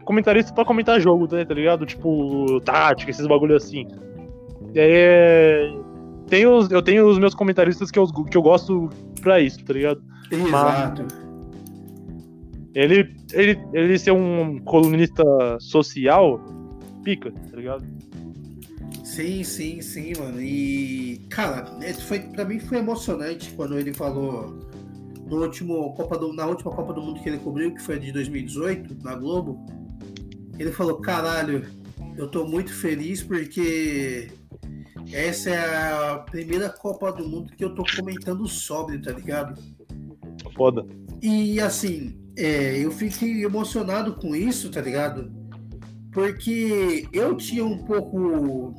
comentarista pra comentar jogo, tá, ligado? Tipo, tática, esses bagulho assim. É. Tem os, eu tenho os meus comentaristas que eu, que eu gosto pra isso, tá ligado? Exato. Ele, ele, ele ser um colunista social, pica, tá ligado? Sim, sim, sim, mano. E, cara, é, foi, pra mim foi emocionante quando ele falou no último Copa do, na última Copa do Mundo que ele cobriu, que foi de 2018, na Globo. Ele falou: caralho, eu tô muito feliz porque essa é a primeira Copa do Mundo que eu tô comentando sobre, tá ligado? Foda. E assim, é, eu fiquei emocionado com isso, tá ligado? Porque eu tinha um pouco.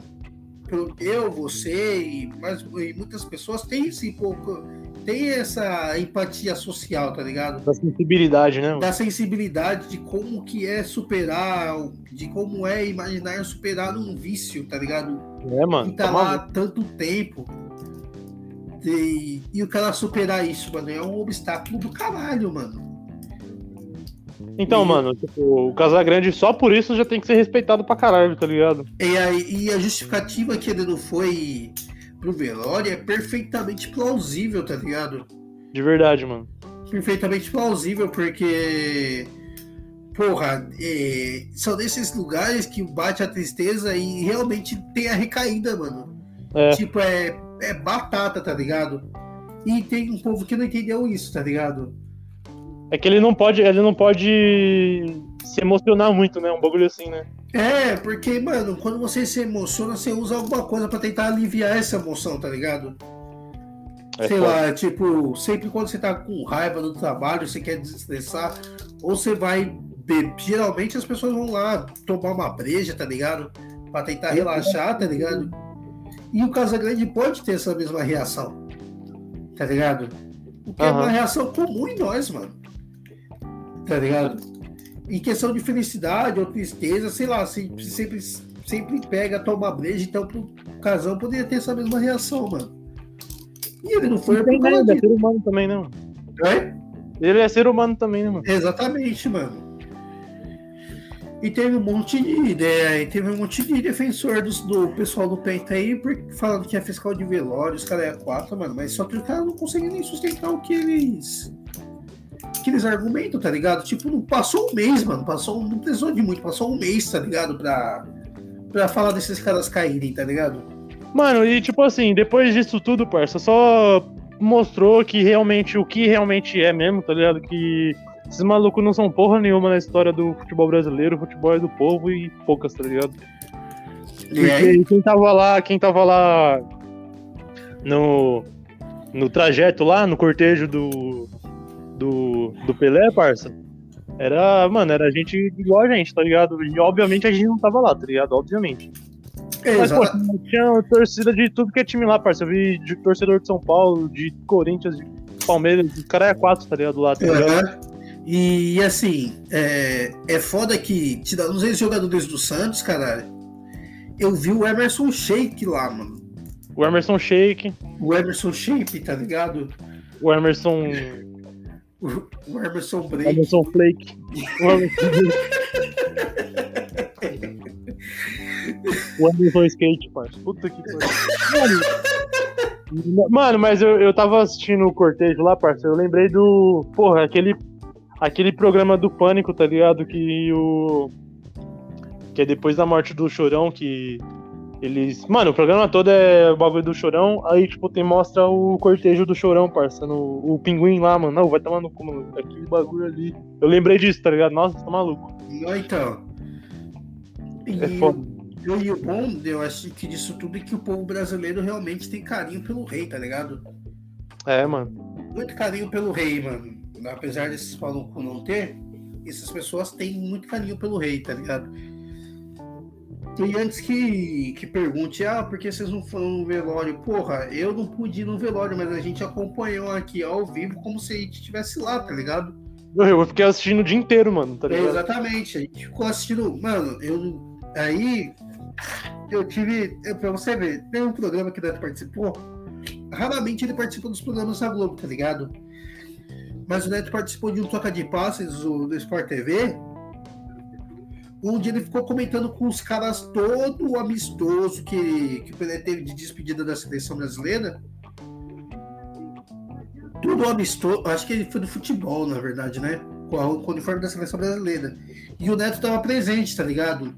Eu, você e, mais, e muitas pessoas têm esse pouco. Tem essa empatia social, tá ligado? Da sensibilidade, né? mano? Da sensibilidade de como que é superar, de como é imaginar superar um vício, tá ligado? É, mano. que tá tá lá maluco. tanto tempo. E, e o cara superar isso, mano, é um obstáculo do caralho, mano. Então, mano, tipo, o Casagrande só por isso já tem que ser respeitado pra caralho, tá ligado? E a, e a justificativa que ele não foi pro velório é perfeitamente plausível, tá ligado? De verdade, mano. Perfeitamente plausível, porque. Porra, é, são nesses lugares que bate a tristeza e realmente tem a recaída, mano. É. Tipo, é, é batata, tá ligado? E tem um povo que não entendeu isso, tá ligado? É que ele não pode, ele não pode se emocionar muito, né? Um bagulho assim, né? É, porque, mano, quando você se emociona, você usa alguma coisa pra tentar aliviar essa emoção, tá ligado? É Sei foda. lá, tipo, sempre quando você tá com raiva do trabalho, você quer desestressar, ou você vai beber. Geralmente as pessoas vão lá tomar uma breja, tá ligado? Pra tentar relaxar, tá ligado? E o Casagrande pode ter essa mesma reação, tá ligado? O que é uma reação comum em nós, mano. Tá ligado? Em questão de felicidade ou tristeza, sei lá, se- sempre, sempre pega, toma breja, então pro casal poderia ter essa mesma reação, mano. E ele não foi Não tem nada, é ser humano também, né, mano? É? Ele é ser humano também, né, mano? Exatamente, mano. E teve um monte de ideia, e teve um monte de defensor dos- do, pessoal do Penta aí, falando que é fiscal de velório, os caras é quatro, mano, mas só que os caras não conseguem nem sustentar o que eles. Que eles argumentam, tá ligado? Tipo, não passou um mês, mano. Passou, não precisou de muito, passou um mês, tá ligado? Pra, pra falar desses caras caírem, tá ligado? Mano, e tipo assim, depois disso tudo, parça, só mostrou que realmente, o que realmente é mesmo, tá ligado? Que esses malucos não são porra nenhuma na história do futebol brasileiro, o futebol é do povo e poucas, tá ligado? E Porque quem tava lá, quem tava lá no, no trajeto lá, no cortejo do, do, do Pelé, parça, era, mano, era gente igual a gente, tá ligado? E obviamente a gente não tava lá, tá ligado? Obviamente. Mas, pô, tinha torcida de tudo que é time lá, parça. Eu vi de torcedor de São Paulo, de Corinthians, de Palmeiras, o cara é quatro, tá ligado? Lá, tá ligado? Aham. E assim, é, é foda que, tirando os ex-jogadores do Santos, cara, eu vi o Emerson Shake lá, mano. O Emerson Shake, O Emerson Shape, tá ligado? o Emerson. O, Emerson o Break. Emerson Flake. O Emerson, Skate, parça. Puta que pariu. Mano, Mano, mas eu, eu tava assistindo o cortejo lá, parça. Eu lembrei do. Porra, aquele. Aquele programa do Pânico, tá ligado? Que o. Que é depois da morte do Chorão, que. Eles. Mano, o programa todo é o bagulho do Chorão. Aí, tipo, tem, mostra o cortejo do Chorão, parça. No, o pinguim lá, mano. Não, vai tomar no cu, mano. Aquele bagulho ali. Eu lembrei disso, tá ligado? Nossa, tá maluco. Não, então. E, É foda. eu- e o bom, eu acho que disso tudo é que o povo brasileiro realmente tem carinho pelo rei, tá ligado? É, mano. Muito carinho pelo rei, mano. Apesar desses malucos não ter, essas pessoas têm muito carinho pelo rei, tá ligado? E antes que, que pergunte, ah, por que vocês não foram no velório? Porra, eu não pude ir no velório, mas a gente acompanhou aqui ao vivo como se a gente estivesse lá, tá ligado? Eu fiquei assistindo o dia inteiro, mano, tá ligado? É, exatamente, a gente ficou assistindo. Mano, eu. Aí. Eu tive. Pra você ver, tem um programa que o Neto participou. Raramente ele participa dos programas da Globo, tá ligado? Mas o Neto participou de um Toca de Passes do, do Sport TV onde ele ficou comentando com os caras todo amistoso que, que o Pelé teve de despedida da seleção brasileira. Tudo amistoso, acho que ele foi do futebol, na verdade, né? Com, a, com o uniforme da seleção brasileira. E o Neto tava presente, tá ligado?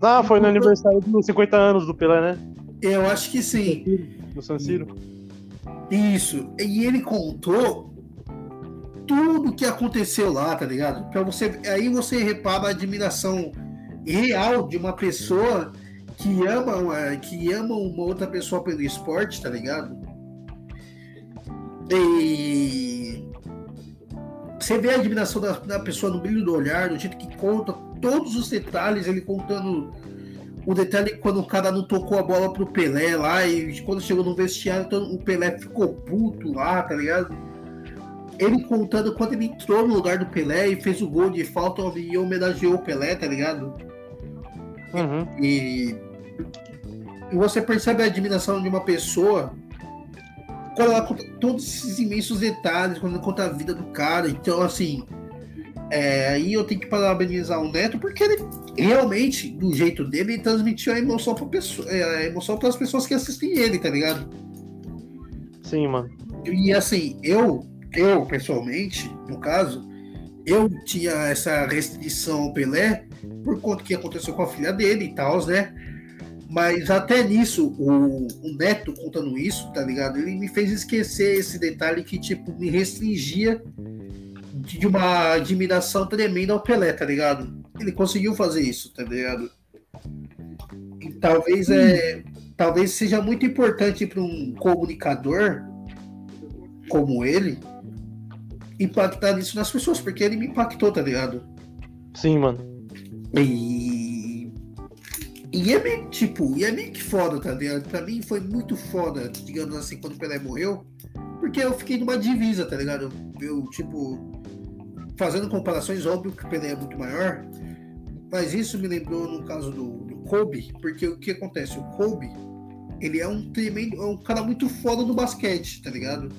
Ah, foi no aniversário dos 50 anos do Pelé, né? Eu acho que sim. No San Siro. Isso. E ele contou tudo que aconteceu lá, tá ligado? Para você, aí você repara a admiração real de uma pessoa que ama, que ama uma outra pessoa pelo esporte, tá ligado? E você vê a admiração da, da pessoa no brilho do olhar, do jeito que conta todos os detalhes, ele contando o detalhe quando o cara não tocou a bola pro Pelé lá e quando chegou no vestiário, então, o Pelé ficou puto lá, tá ligado? Ele contando quando ele entrou no lugar do Pelé e fez o gol de falta e homenageou o Pelé, tá ligado? Uhum. E, e você percebe a admiração de uma pessoa quando ela conta todos esses imensos detalhes, quando ela conta a vida do cara. Então, assim, é, aí eu tenho que parabenizar o Neto, porque ele realmente, do jeito dele, transmitiu a emoção para pessoa, é, a emoção para as pessoas que assistem ele, tá ligado? Sim, mano. E assim, eu, eu pessoalmente, no caso, eu tinha essa restrição ao Pelé por conta que aconteceu com a filha dele e tal, né? Mas até nisso, o, o, Neto contando isso, tá ligado? Ele me fez esquecer esse detalhe que, tipo, me restringia de uma admiração tremenda ao Pelé, tá ligado? Ele conseguiu fazer isso, tá ligado? E talvez é. Talvez seja muito importante para um comunicador como ele impactar isso nas pessoas, porque ele me impactou, tá ligado? Sim, mano. E. E é meio, tipo, e é meio que foda, tá ligado? Pra mim foi muito foda, digamos assim, quando o Pelé morreu, porque eu fiquei numa divisa, tá ligado? Eu, tipo, fazendo comparações, óbvio que o Pelé é muito maior, mas isso me lembrou no caso do, do Kobe, porque o que acontece? O Kobe, ele é um tremendo, é um cara muito foda no basquete, tá ligado?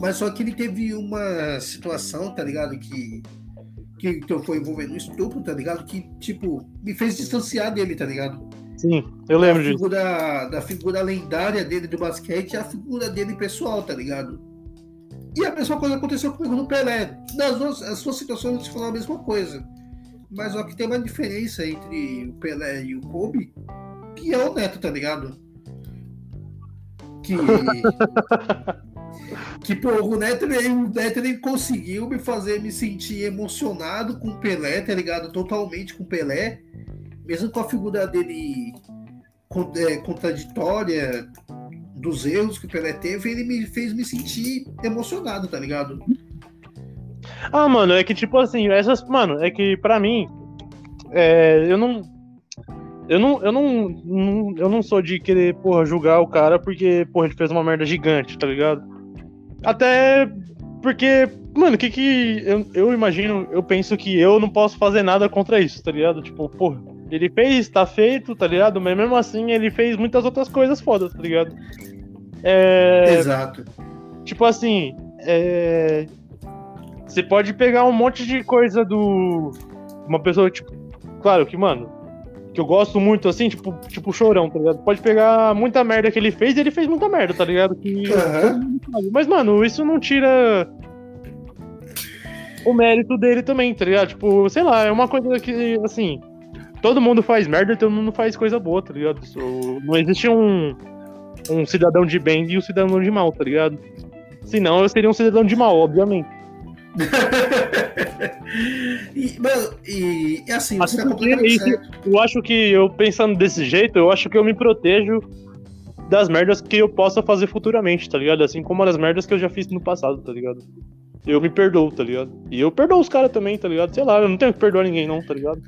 Mas só que ele teve uma situação, tá ligado? Que, que, que eu fui envolvendo um estupro, tá ligado? Que, tipo, me fez distanciar dele, tá ligado? Sim, eu lembro da figura, disso. Da figura lendária dele do basquete e a figura dele pessoal, tá ligado? E a mesma coisa aconteceu comigo no Pelé. Nas duas, as suas situações se falaram a mesma coisa. Mas só que tem uma diferença entre o Pelé e o Kobe, que é o Neto, tá ligado? Que que pô, o Neto, ele, o Neto ele conseguiu me fazer me sentir emocionado com o Pelé, tá ligado? Totalmente com o Pelé, mesmo com a figura dele é, contraditória dos erros que o Pelé teve, ele me fez me sentir emocionado, tá ligado? Ah, mano, é que tipo assim, essas. Mano, é que pra mim. É, eu não. Eu não, eu não, não, eu não sou de querer, porra, julgar o cara porque, porra, ele fez uma merda gigante, tá ligado? Até porque, mano, o que que. Eu, eu imagino, eu penso que eu não posso fazer nada contra isso, tá ligado? Tipo, porra, ele fez, tá feito, tá ligado? Mas mesmo assim ele fez muitas outras coisas fodas, tá ligado? É. Exato. Tipo assim, é. Você pode pegar um monte de coisa do. Uma pessoa, tipo. Claro que, mano, que eu gosto muito, assim, tipo, tipo chorão, tá ligado? Pode pegar muita merda que ele fez e ele fez muita merda, tá ligado? Que... Uhum. Mas, mano, isso não tira o mérito dele também, tá ligado? Tipo, sei lá, é uma coisa que, assim, todo mundo faz merda e todo mundo faz coisa boa, tá ligado? Isso, não existe um, um cidadão de bem e um cidadão de mal, tá ligado? Senão eu seria um cidadão de mal, obviamente. e, mano, e, e assim, você tá Eu acho que eu pensando desse jeito, eu acho que eu me protejo das merdas que eu possa fazer futuramente, tá ligado? Assim como das merdas que eu já fiz no passado, tá ligado? Eu me perdoo, tá ligado? E eu perdoo os caras também, tá ligado? Sei lá, eu não tenho que perdoar ninguém, não, tá ligado?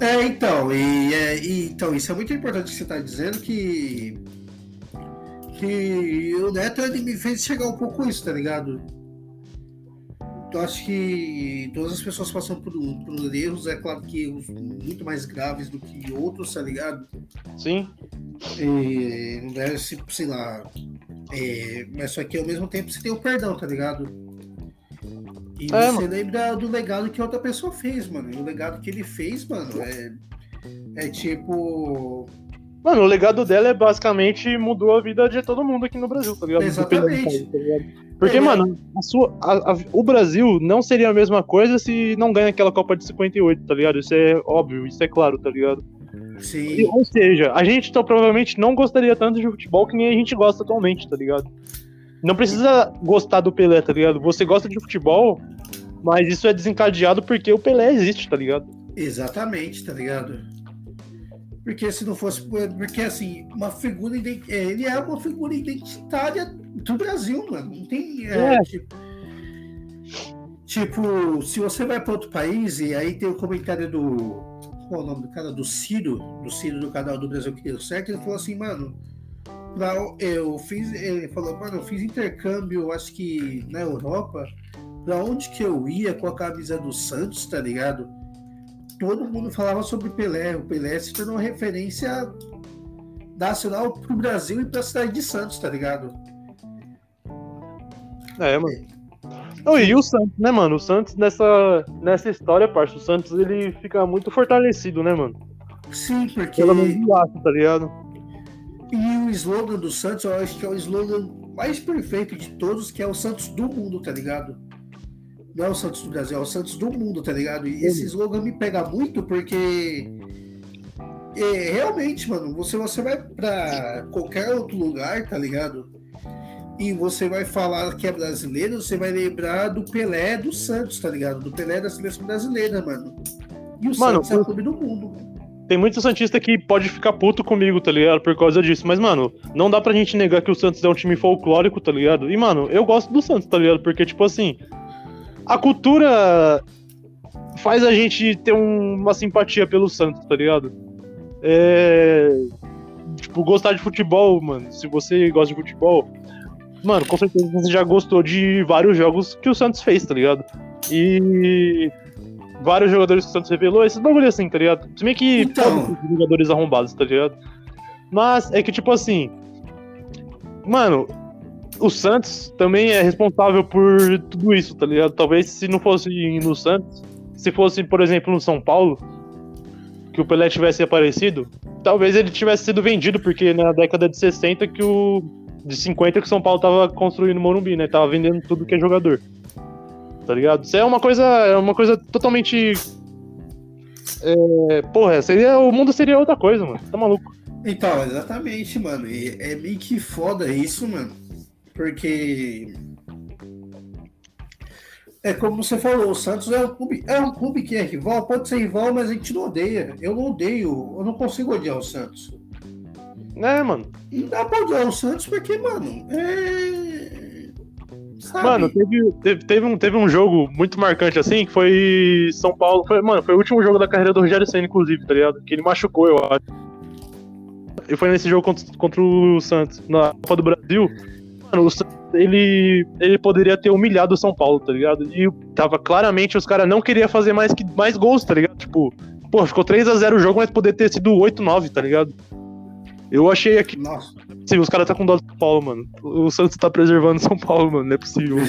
É, então, e, é, e, então, isso é muito importante que você está dizendo que. Que o Neto ele me fez chegar um pouco isso, tá ligado? Eu acho que todas as pessoas passam por, por erros, é claro que erros muito mais graves do que outros, tá ligado? Sim. E, não deve ser, sei lá. É, mas só que ao mesmo tempo você tem o perdão, tá ligado? E é, você mano. lembra do legado que outra pessoa fez, mano. E o legado que ele fez, mano, é, é tipo. Mano, o legado dela é basicamente mudou a vida de todo mundo aqui no Brasil, tá ligado? Exatamente. Tá ligado? Porque, é, mano, a sua, a, a, o Brasil não seria a mesma coisa se não ganha aquela Copa de 58, tá ligado? Isso é óbvio, isso é claro, tá ligado? Sim. E, ou seja, a gente então, provavelmente não gostaria tanto de futebol que nem a gente gosta atualmente, tá ligado? Não precisa gostar do Pelé, tá ligado? Você gosta de futebol, mas isso é desencadeado porque o Pelé existe, tá ligado? Exatamente, tá ligado? Porque se não fosse. Porque assim, uma figura. É, ele é uma figura identitária do Brasil, mano. Não tem. É, é. Tipo, tipo, se você vai para outro país e aí tem o comentário do. Qual é o nome do cara? Do Ciro, do Ciro do canal do Brasil que deu certo, ele falou assim, mano Pra, eu fiz, ele falou, mano, eu fiz intercâmbio, acho que na Europa, pra onde que eu ia com a camisa do Santos, tá ligado? Todo mundo falava sobre Pelé. O Pelé se tornou referência nacional pro Brasil e pra cidade de Santos, tá ligado? É, mano. Oh, e o Santos, né, mano? O Santos nessa, nessa história, parça, o Santos ele fica muito fortalecido, né, mano? Sim, porque. Pelo menos tá ligado? E o slogan do Santos, eu acho que é o slogan mais perfeito de todos, que é o Santos do mundo, tá ligado? Não é o Santos do Brasil, é o Santos do mundo, tá ligado? E esse slogan me pega muito porque é, realmente, mano, você, você vai pra qualquer outro lugar, tá ligado? E você vai falar que é brasileiro, você vai lembrar do Pelé do Santos, tá ligado? Do Pelé da seleção brasileira, mano. E o mano, Santos é o clube do mundo. Tem muito Santista que pode ficar puto comigo, tá ligado? Por causa disso. Mas, mano, não dá pra gente negar que o Santos é um time folclórico, tá ligado? E, mano, eu gosto do Santos, tá ligado? Porque, tipo assim, a cultura faz a gente ter um, uma simpatia pelo Santos, tá ligado? É. Tipo, gostar de futebol, mano. Se você gosta de futebol, mano, com certeza você já gostou de vários jogos que o Santos fez, tá ligado? E vários jogadores que o Santos revelou, esses bagulho assim, tá ligado? Se bem que então... jogadores arrombados, tá ligado? Mas é que, tipo assim. Mano, o Santos também é responsável por tudo isso, tá ligado? Talvez se não fosse no Santos, se fosse, por exemplo, no São Paulo, que o Pelé tivesse aparecido, talvez ele tivesse sido vendido, porque na década de 60 que o. de 50 que o São Paulo tava construindo o Morumbi, né? Tava vendendo tudo que é jogador tá ligado? Isso é uma coisa, é uma coisa totalmente. É, porra, seria, o mundo seria outra coisa, mano. Tá maluco. Então, exatamente, mano. E é meio que foda isso, mano. Porque. É como você falou, o Santos é um clube, é um clube que é rival, pode ser rival, mas a gente não odeia. Eu não odeio, eu não consigo odiar o Santos. É, mano. Não dá pra odiar o Santos porque, mano, é Sabe? Mano, teve, teve, teve, um, teve um jogo muito marcante assim, que foi São Paulo. Foi, mano, foi o último jogo da carreira do Rogério Senna, inclusive, tá ligado? Que ele machucou, eu acho. E foi nesse jogo contra, contra o Santos, na Copa do Brasil. Mano, o Santos, ele, ele poderia ter humilhado o São Paulo, tá ligado? E tava claramente os caras não queriam fazer mais, que, mais gols, tá ligado? Tipo, pô, ficou 3x0 o jogo, mas poderia ter sido 8-9, tá ligado? Eu achei aqui. Nossa. Sim, os caras tá com dó do São Paulo, mano. O Santos tá preservando São Paulo, mano. Não é possível.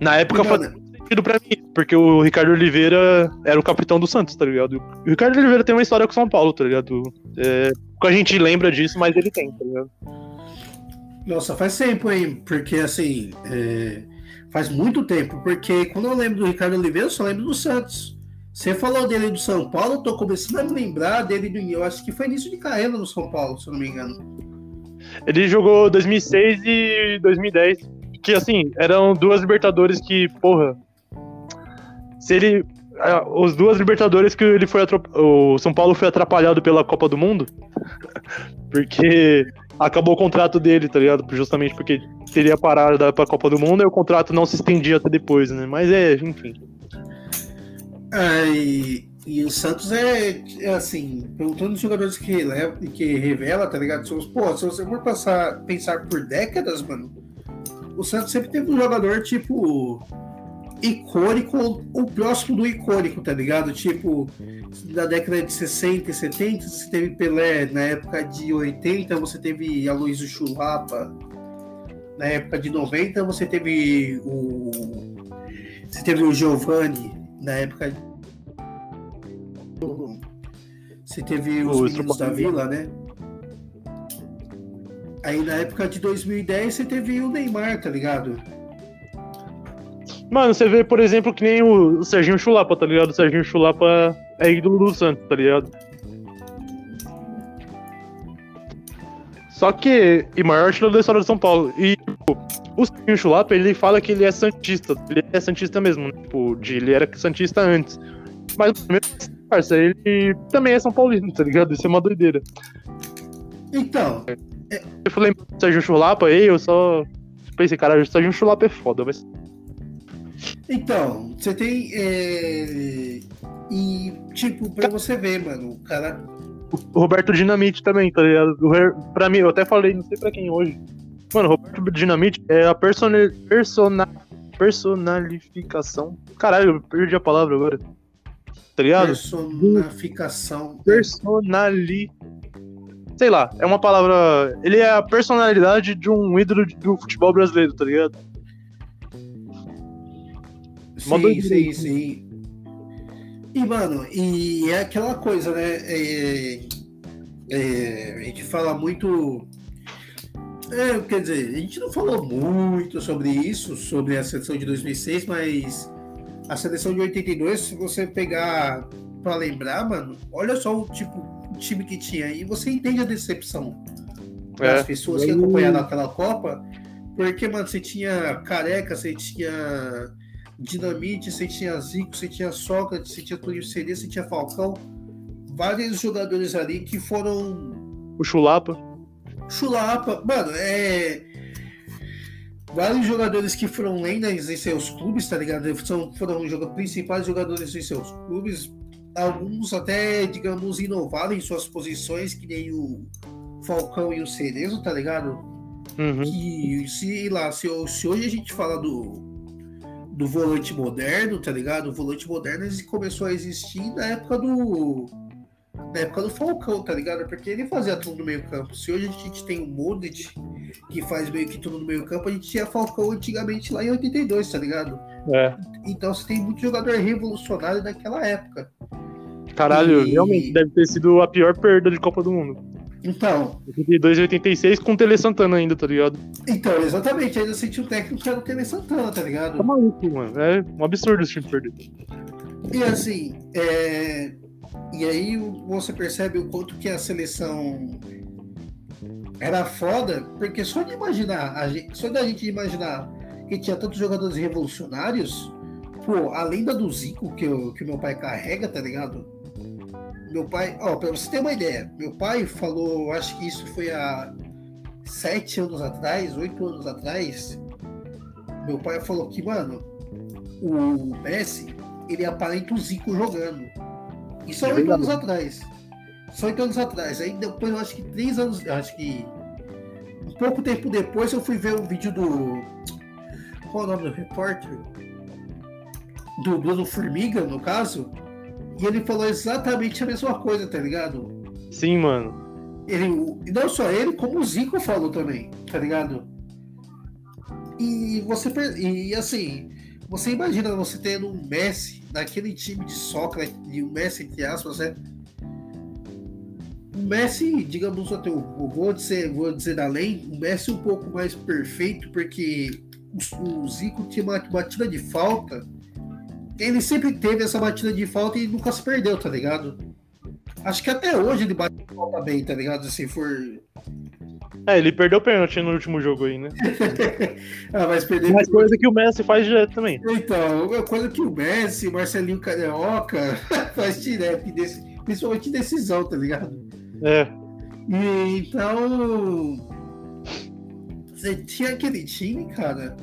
Na época fazia sentido pra mim, porque o Ricardo Oliveira era o capitão do Santos, tá ligado? O Ricardo Oliveira tem uma história com São Paulo, tá ligado? É, a gente lembra disso, mas ele tem, tá ligado? Nossa, faz tempo, hein? Porque assim. É... Faz muito tempo, porque quando eu lembro do Ricardo Oliveira, eu só lembro do Santos. Você falou dele do São Paulo, eu tô começando a me lembrar dele do. Eu acho que foi início de carreira no São Paulo, se eu não me engano. Ele jogou 2006 e 2010. Que assim, eram duas Libertadores que, porra. Se ele. Os duas Libertadores que ele foi. O São Paulo foi atrapalhado pela Copa do Mundo. porque acabou o contrato dele, tá ligado? Justamente porque teria parado pra Copa do Mundo e o contrato não se estendia até depois, né? Mas é, enfim. É, e, E o Santos é, é assim, perguntando os jogadores que, releva, que revela, tá ligado? Se, pô, se você for passar, pensar por décadas, mano, o Santos sempre teve um jogador tipo icônico ou próximo do icônico, tá ligado? Tipo, na década de 60 e 70, você teve Pelé, na época de 80 você teve Aloysio Chulapa, na época de 90 você teve o você teve o Giovanni, na época você teve os meninos da Vila, né? Aí na época de 2010 você teve o Neymar, tá ligado? Mano, você vê, por exemplo, que nem o, Serginho Chulapa, tá ligado? O Serginho Chulapa é ídolo do Santos, tá ligado? Só que, e maior artilheiro da história de São Paulo. E tipo, o Serginho Chulapa, ele fala que ele é Santista. Ele é Santista mesmo, né? Tipo, de, ele era Santista antes. Mas, parça, ele também é São Paulino, tá ligado? Isso é uma doideira. Então. Eu falei, Serginho Chulapa aí, eu só pensei, cara, o Serginho Chulapa é foda, mas. Então, você tem. É... E, tipo, pra você ver, mano, o cara. O Roberto Dinamite também, tá ligado? Pra mim, eu até falei, não sei pra quem hoje. Mano, Roberto Dinamite é a persona... Persona... personalificação. Caralho, eu perdi a palavra agora. Tá ligado? Personificação. Personali. Sei lá, é uma palavra. Ele é a personalidade de um ídolo do futebol brasileiro, tá ligado? Sim, sim, sim. E, mano, e é aquela coisa, né? É, é, a gente fala muito. É, quer dizer, a gente não falou muito sobre isso, sobre a seleção de 2006, mas a seleção de 82, se você pegar para lembrar, mano, olha só o tipo o time que tinha e você entende a decepção das é. pessoas que acompanharam aquela Copa, porque, mano, você tinha Careca, você tinha Dinamite, você tinha Zico, você tinha Sócrates, você tinha Túlio Cerezo, você tinha Falcão. Vários jogadores ali que foram. O Chulapa. Chulapa, mano, é. Vários jogadores que foram lendas em seus clubes, tá ligado? São, foram joga... principais jogadores em seus clubes. Alguns até, digamos, inovaram em suas posições, que nem o Falcão e o Cerezo, tá ligado? Uhum. Que, se lá, se, se hoje a gente fala do, do volante moderno, tá ligado? O volante moderno começou a existir na época do. Na época do Falcão, tá ligado? Porque ele fazia tudo no meio campo. Se hoje a gente tem o Modric, que faz meio que tudo no meio campo, a gente tinha Falcão antigamente lá em 82, tá ligado? É. Então você tem muito jogador revolucionário naquela época. Caralho, e... realmente deve ter sido a pior perda de Copa do Mundo. Então. 82 e 86 com o Tele Santana ainda, tá ligado? Então, exatamente. Ainda senti o técnico que era o Tele Santana, tá ligado? Tá maluco, mano. É um absurdo esse time perder. E assim, é... e aí você percebe o quanto que a seleção era foda, porque só de imaginar, gente... só da gente imaginar que tinha tantos jogadores revolucionários, pô, além da do Zico que, eu, que meu pai carrega, tá ligado? Meu pai, ó, para você ter uma ideia, meu pai falou, acho que isso foi há sete anos atrás, oito anos atrás. Meu pai falou que, mano, o Messi, ele aparenta o Zico jogando. Isso há é oito anos atrás. Só oito anos atrás. Aí depois, eu acho que três anos, acho que um pouco tempo depois, eu fui ver um vídeo do. Qual é o nome do repórter? Do Bruno Formiga, no caso e ele falou exatamente a mesma coisa, tá ligado? Sim, mano. Ele, não só ele, como o Zico falou também, tá ligado? E você e assim, você imagina você tendo um Messi naquele time de Sócrates, e um Messi entre aspas, né? Um Messi, digamos, eu vou dizer, vou dizer além, um Messi um pouco mais perfeito, porque o, o Zico tinha uma batida de falta ele sempre teve essa batida de falta e nunca se perdeu, tá ligado? Acho que até hoje ele bate falta bem, tá ligado? Se for. É, ele perdeu o pênalti no último jogo aí, né? ah, mas perdeu. Mas coisa que o Messi faz direto também. Então, coisa que o Messi, Marcelinho Carioca faz direto, principalmente decisão, tá ligado? É. E, então. Você tinha aquele time, cara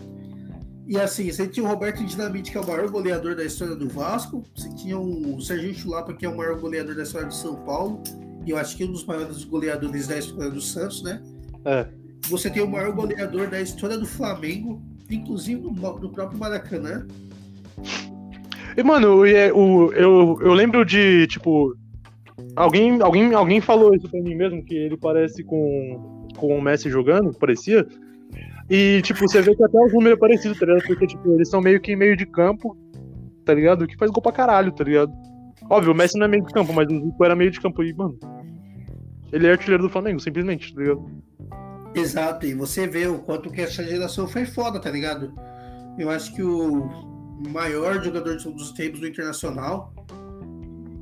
E assim, você tinha o Roberto Dinamite, que é o maior goleador da história do Vasco. Você tinha o Serginho Chulapa, que é o maior goleador da história do São Paulo. E eu acho que é um dos maiores goleadores da história do Santos, né? É. Você tem o maior goleador da história do Flamengo, inclusive no, no próprio Maracanã. E, mano, o, o, eu, eu lembro de, tipo. Alguém, alguém, alguém falou isso pra mim mesmo, que ele parece com, com o Messi jogando, parecia. E, tipo, você vê que até os números é parecido, tá ligado? Porque, tipo, eles são meio que meio de campo, tá ligado? Que faz gol pra caralho, tá ligado? Óbvio, o Messi não é meio de campo, mas o Zico era meio de campo e, mano. Ele é artilheiro do Flamengo, simplesmente, tá ligado? Exato, e você vê o quanto que essa geração foi foda, tá ligado? Eu acho que o maior jogador de todos os tempos do Internacional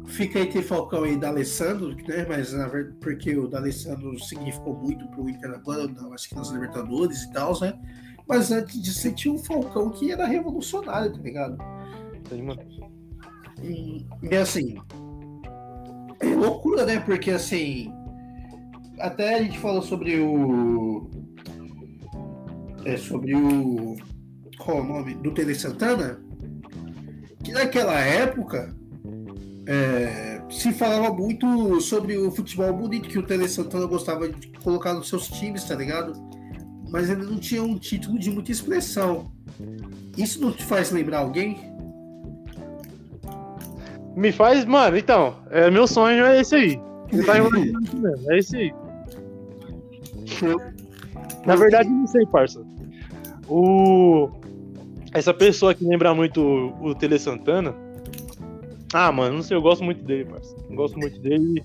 fica entre Falcão e D'Alessandro, né? Mas na verdade, porque o D'Alessandro significou muito pro Inter agora, acho que nas Libertadores e tal, né? Mas antes disso, você tinha o Falcão que era revolucionário, tá ligado? E, e assim, é loucura, né? Porque assim, até a gente falou sobre o. É sobre o. Qual é o nome? Do Tele Santana. Que naquela época é, se falava muito sobre o futebol bonito que o Tele Santana gostava de colocar nos seus times, tá ligado? Mas ele não tinha um título de muita expressão. Isso não te faz lembrar alguém? Me faz, mano, então, é, meu sonho é esse aí. Você tá imaginando isso mesmo, é esse aí. Na verdade, não sei, parça. O. Essa pessoa que lembra muito o, o Tele Santana. Ah, mano, não sei, eu gosto muito dele. Eu gosto muito dele.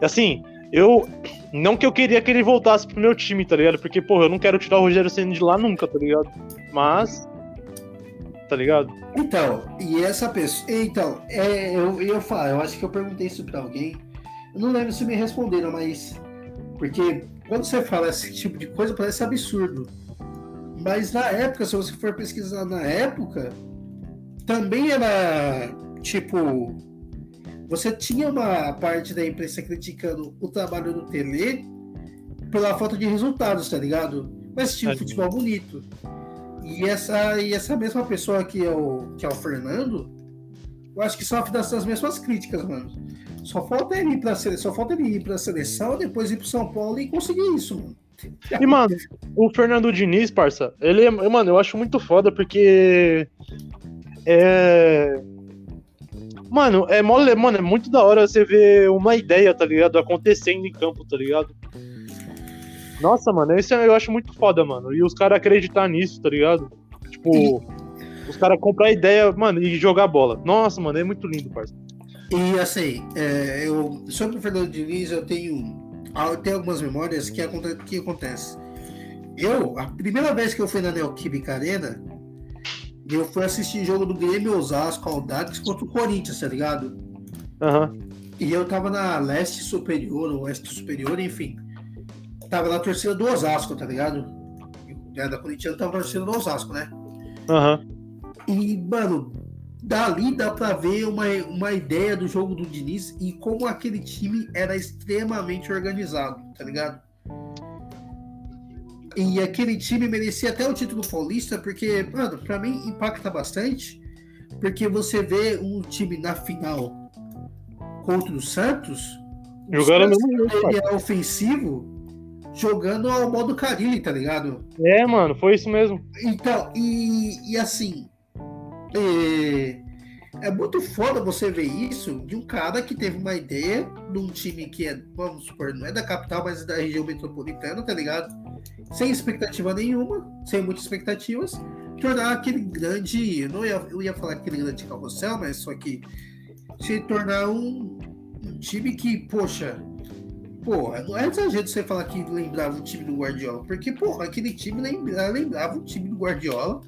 Assim, eu. Não que eu queria que ele voltasse pro meu time, tá ligado? Porque, porra, eu não quero tirar o Rogério Senna de lá nunca, tá ligado? Mas. Tá ligado? Então, e essa pessoa. Então, é, eu ia falar, eu acho que eu perguntei isso pra alguém. Eu não lembro se me responderam, mas. Porque quando você fala esse tipo de coisa, parece absurdo. Mas na época, se você for pesquisar na época, também era tipo. Você tinha uma parte da imprensa criticando o trabalho do Tele pela falta de resultados, tá ligado? Mas tinha um futebol bonito. E essa, e essa mesma pessoa que é, o, que é o Fernando, eu acho que sofre dessas mesmas críticas, mano. Só falta ele ir pra seleção, só falta ele ir pra seleção, depois ir pro São Paulo e conseguir isso, mano. E, mano, o Fernando Diniz, parça, ele é. Mano, eu acho muito foda porque. É. Mano, é, mole, mano, é muito da hora você ver uma ideia, tá ligado? Acontecendo em campo, tá ligado? Nossa, mano, isso eu acho muito foda, mano. E os caras acreditar nisso, tá ligado? Tipo, os caras comprar ideia, mano, e jogar bola. Nossa, mano, é muito lindo, parça. E assim, é, eu, sobre o Fernando Diniz, eu tenho, eu tenho algumas memórias que, aconte, que acontece. Eu, a primeira vez que eu fui na Neoquímica Arena, eu fui assistir jogo do Grêmio Osasco, Aldax contra o Corinthians, tá ligado? Aham. E eu tava na leste superior, ou oeste superior, enfim. Tava na torcida do Osasco, tá ligado? Eu, da Corinthians tava na torcida do Osasco, né? Aham. E, mano, dali dá pra ver uma, uma ideia do jogo do Diniz e como aquele time era extremamente organizado, tá ligado? E aquele time merecia até o título paulista, porque, mano, pra mim impacta bastante, porque você vê um time na final contra o Santos, o Jogaram no Santos, mesmo ele é ofensivo, jogando ao modo Carilli, tá ligado? É, mano, foi isso mesmo. Então, e, e assim, é, é muito foda você ver isso de um cara que teve uma ideia de um time que é, vamos supor, não é da capital, mas da região metropolitana, tá ligado? Sem expectativa nenhuma, sem muitas expectativas, tornar aquele grande, eu não ia, eu ia falar aquele grande carrossel, mas só que se tornar um, um time que, poxa, Porra, não é exagero você falar que lembrava o time do Guardiola, porque, porra, aquele time lembra, lembrava o time do Guardiola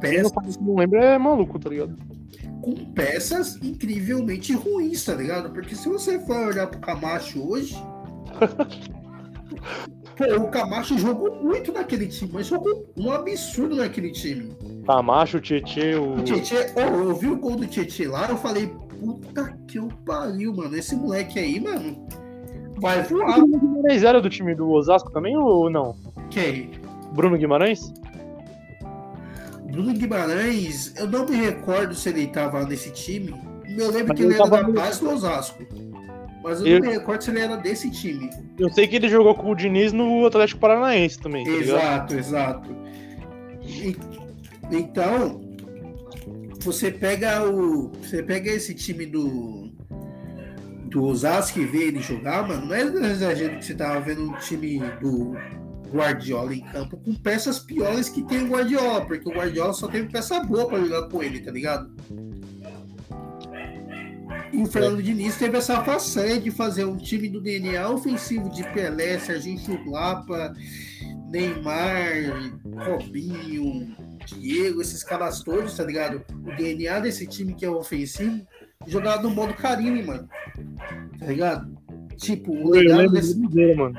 peças, não, não lembra é maluco, tá ligado? Com peças incrivelmente ruins, tá ligado? Porque se você for olhar pro Camacho hoje. pô, o Camacho jogou muito naquele time, mas jogou um absurdo naquele time. Camacho, Tietê, o. O Tietê, oh, eu vi o gol do Tietê lá, eu falei, puta que eu pariu, mano. Esse moleque aí, mano, vai voar. Bruno Guimarães era do time do Osasco também ou não? Quem? Bruno Guimarães? Bruno Guimarães, eu não me recordo se ele estava nesse time. Eu lembro Mas que ele ele era da base do Osasco. Mas eu, Eu- não me recordo se ele era desse time. Eu sei que ele jogou com o Diniz no Atlético Paranaense também, tá ligado? Exato, exato. E- então, você pega o. Você pega esse time do. Do Osasco e vê ele jogar, mano. Não é exagero que você tava vendo um time do Guardiola em campo com peças piores que tem o Guardiola, porque o Guardiola só teve peça boa pra jogar com ele, tá ligado? E o Fernando Diniz teve essa façanha de fazer um time do DNA ofensivo de Pelé, Serginho Chulapa, Neymar, Robinho, Diego, esses caras todos, tá ligado? O DNA desse time que é ofensivo, jogar no modo Carine, mano. Tá ligado? Tipo, o lembro desse. mano.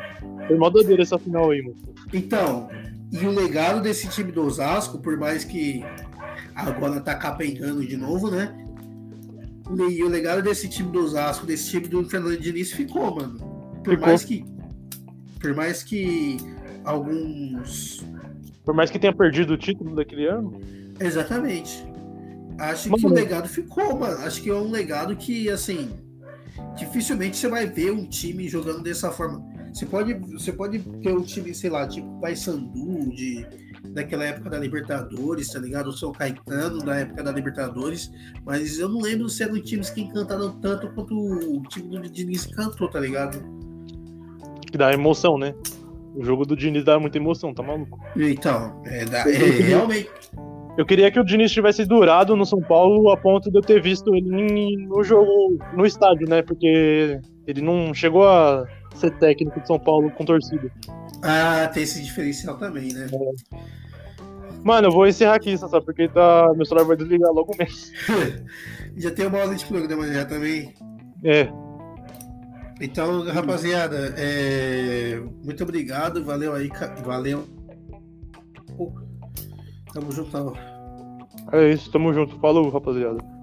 Foi mó doideira essa final aí, mano. Então, e o legado desse time do Osasco, por mais que agora tá capengando de novo, né? E o legado desse time do Osasco, desse time do Fernando Diniz ficou, mano. Por Ficou. mais que. Por mais que alguns. Por mais que tenha perdido o título daquele ano, Exatamente. Acho que o legado ficou, mano. Acho que é um legado que, assim. Dificilmente você vai ver um time jogando dessa forma. Você pode, você pode ter um time, sei lá, tipo Paysandu, de, daquela época da Libertadores, tá ligado? O São Caetano, da época da Libertadores. Mas eu não lembro se eram times que encantaram tanto quanto o time do Diniz cantou, tá ligado? que dá emoção, né? O jogo do Diniz dá muita emoção, tá maluco? Então, é, da- é realmente. Eu queria que o Diniz tivesse durado no São Paulo a ponto de eu ter visto ele no jogo, no estádio, né? Porque ele não chegou a ser técnico de São Paulo com torcida. Ah, tem esse diferencial também, né? Mano, eu vou encerrar aqui, só porque tá, meu celular vai desligar logo mesmo. Já tem uma hora de programa já também. É, Então, rapaziada, é, muito obrigado, valeu aí, valeu. Tamo junto. é isso, tamo junto. Falou, rapaziada.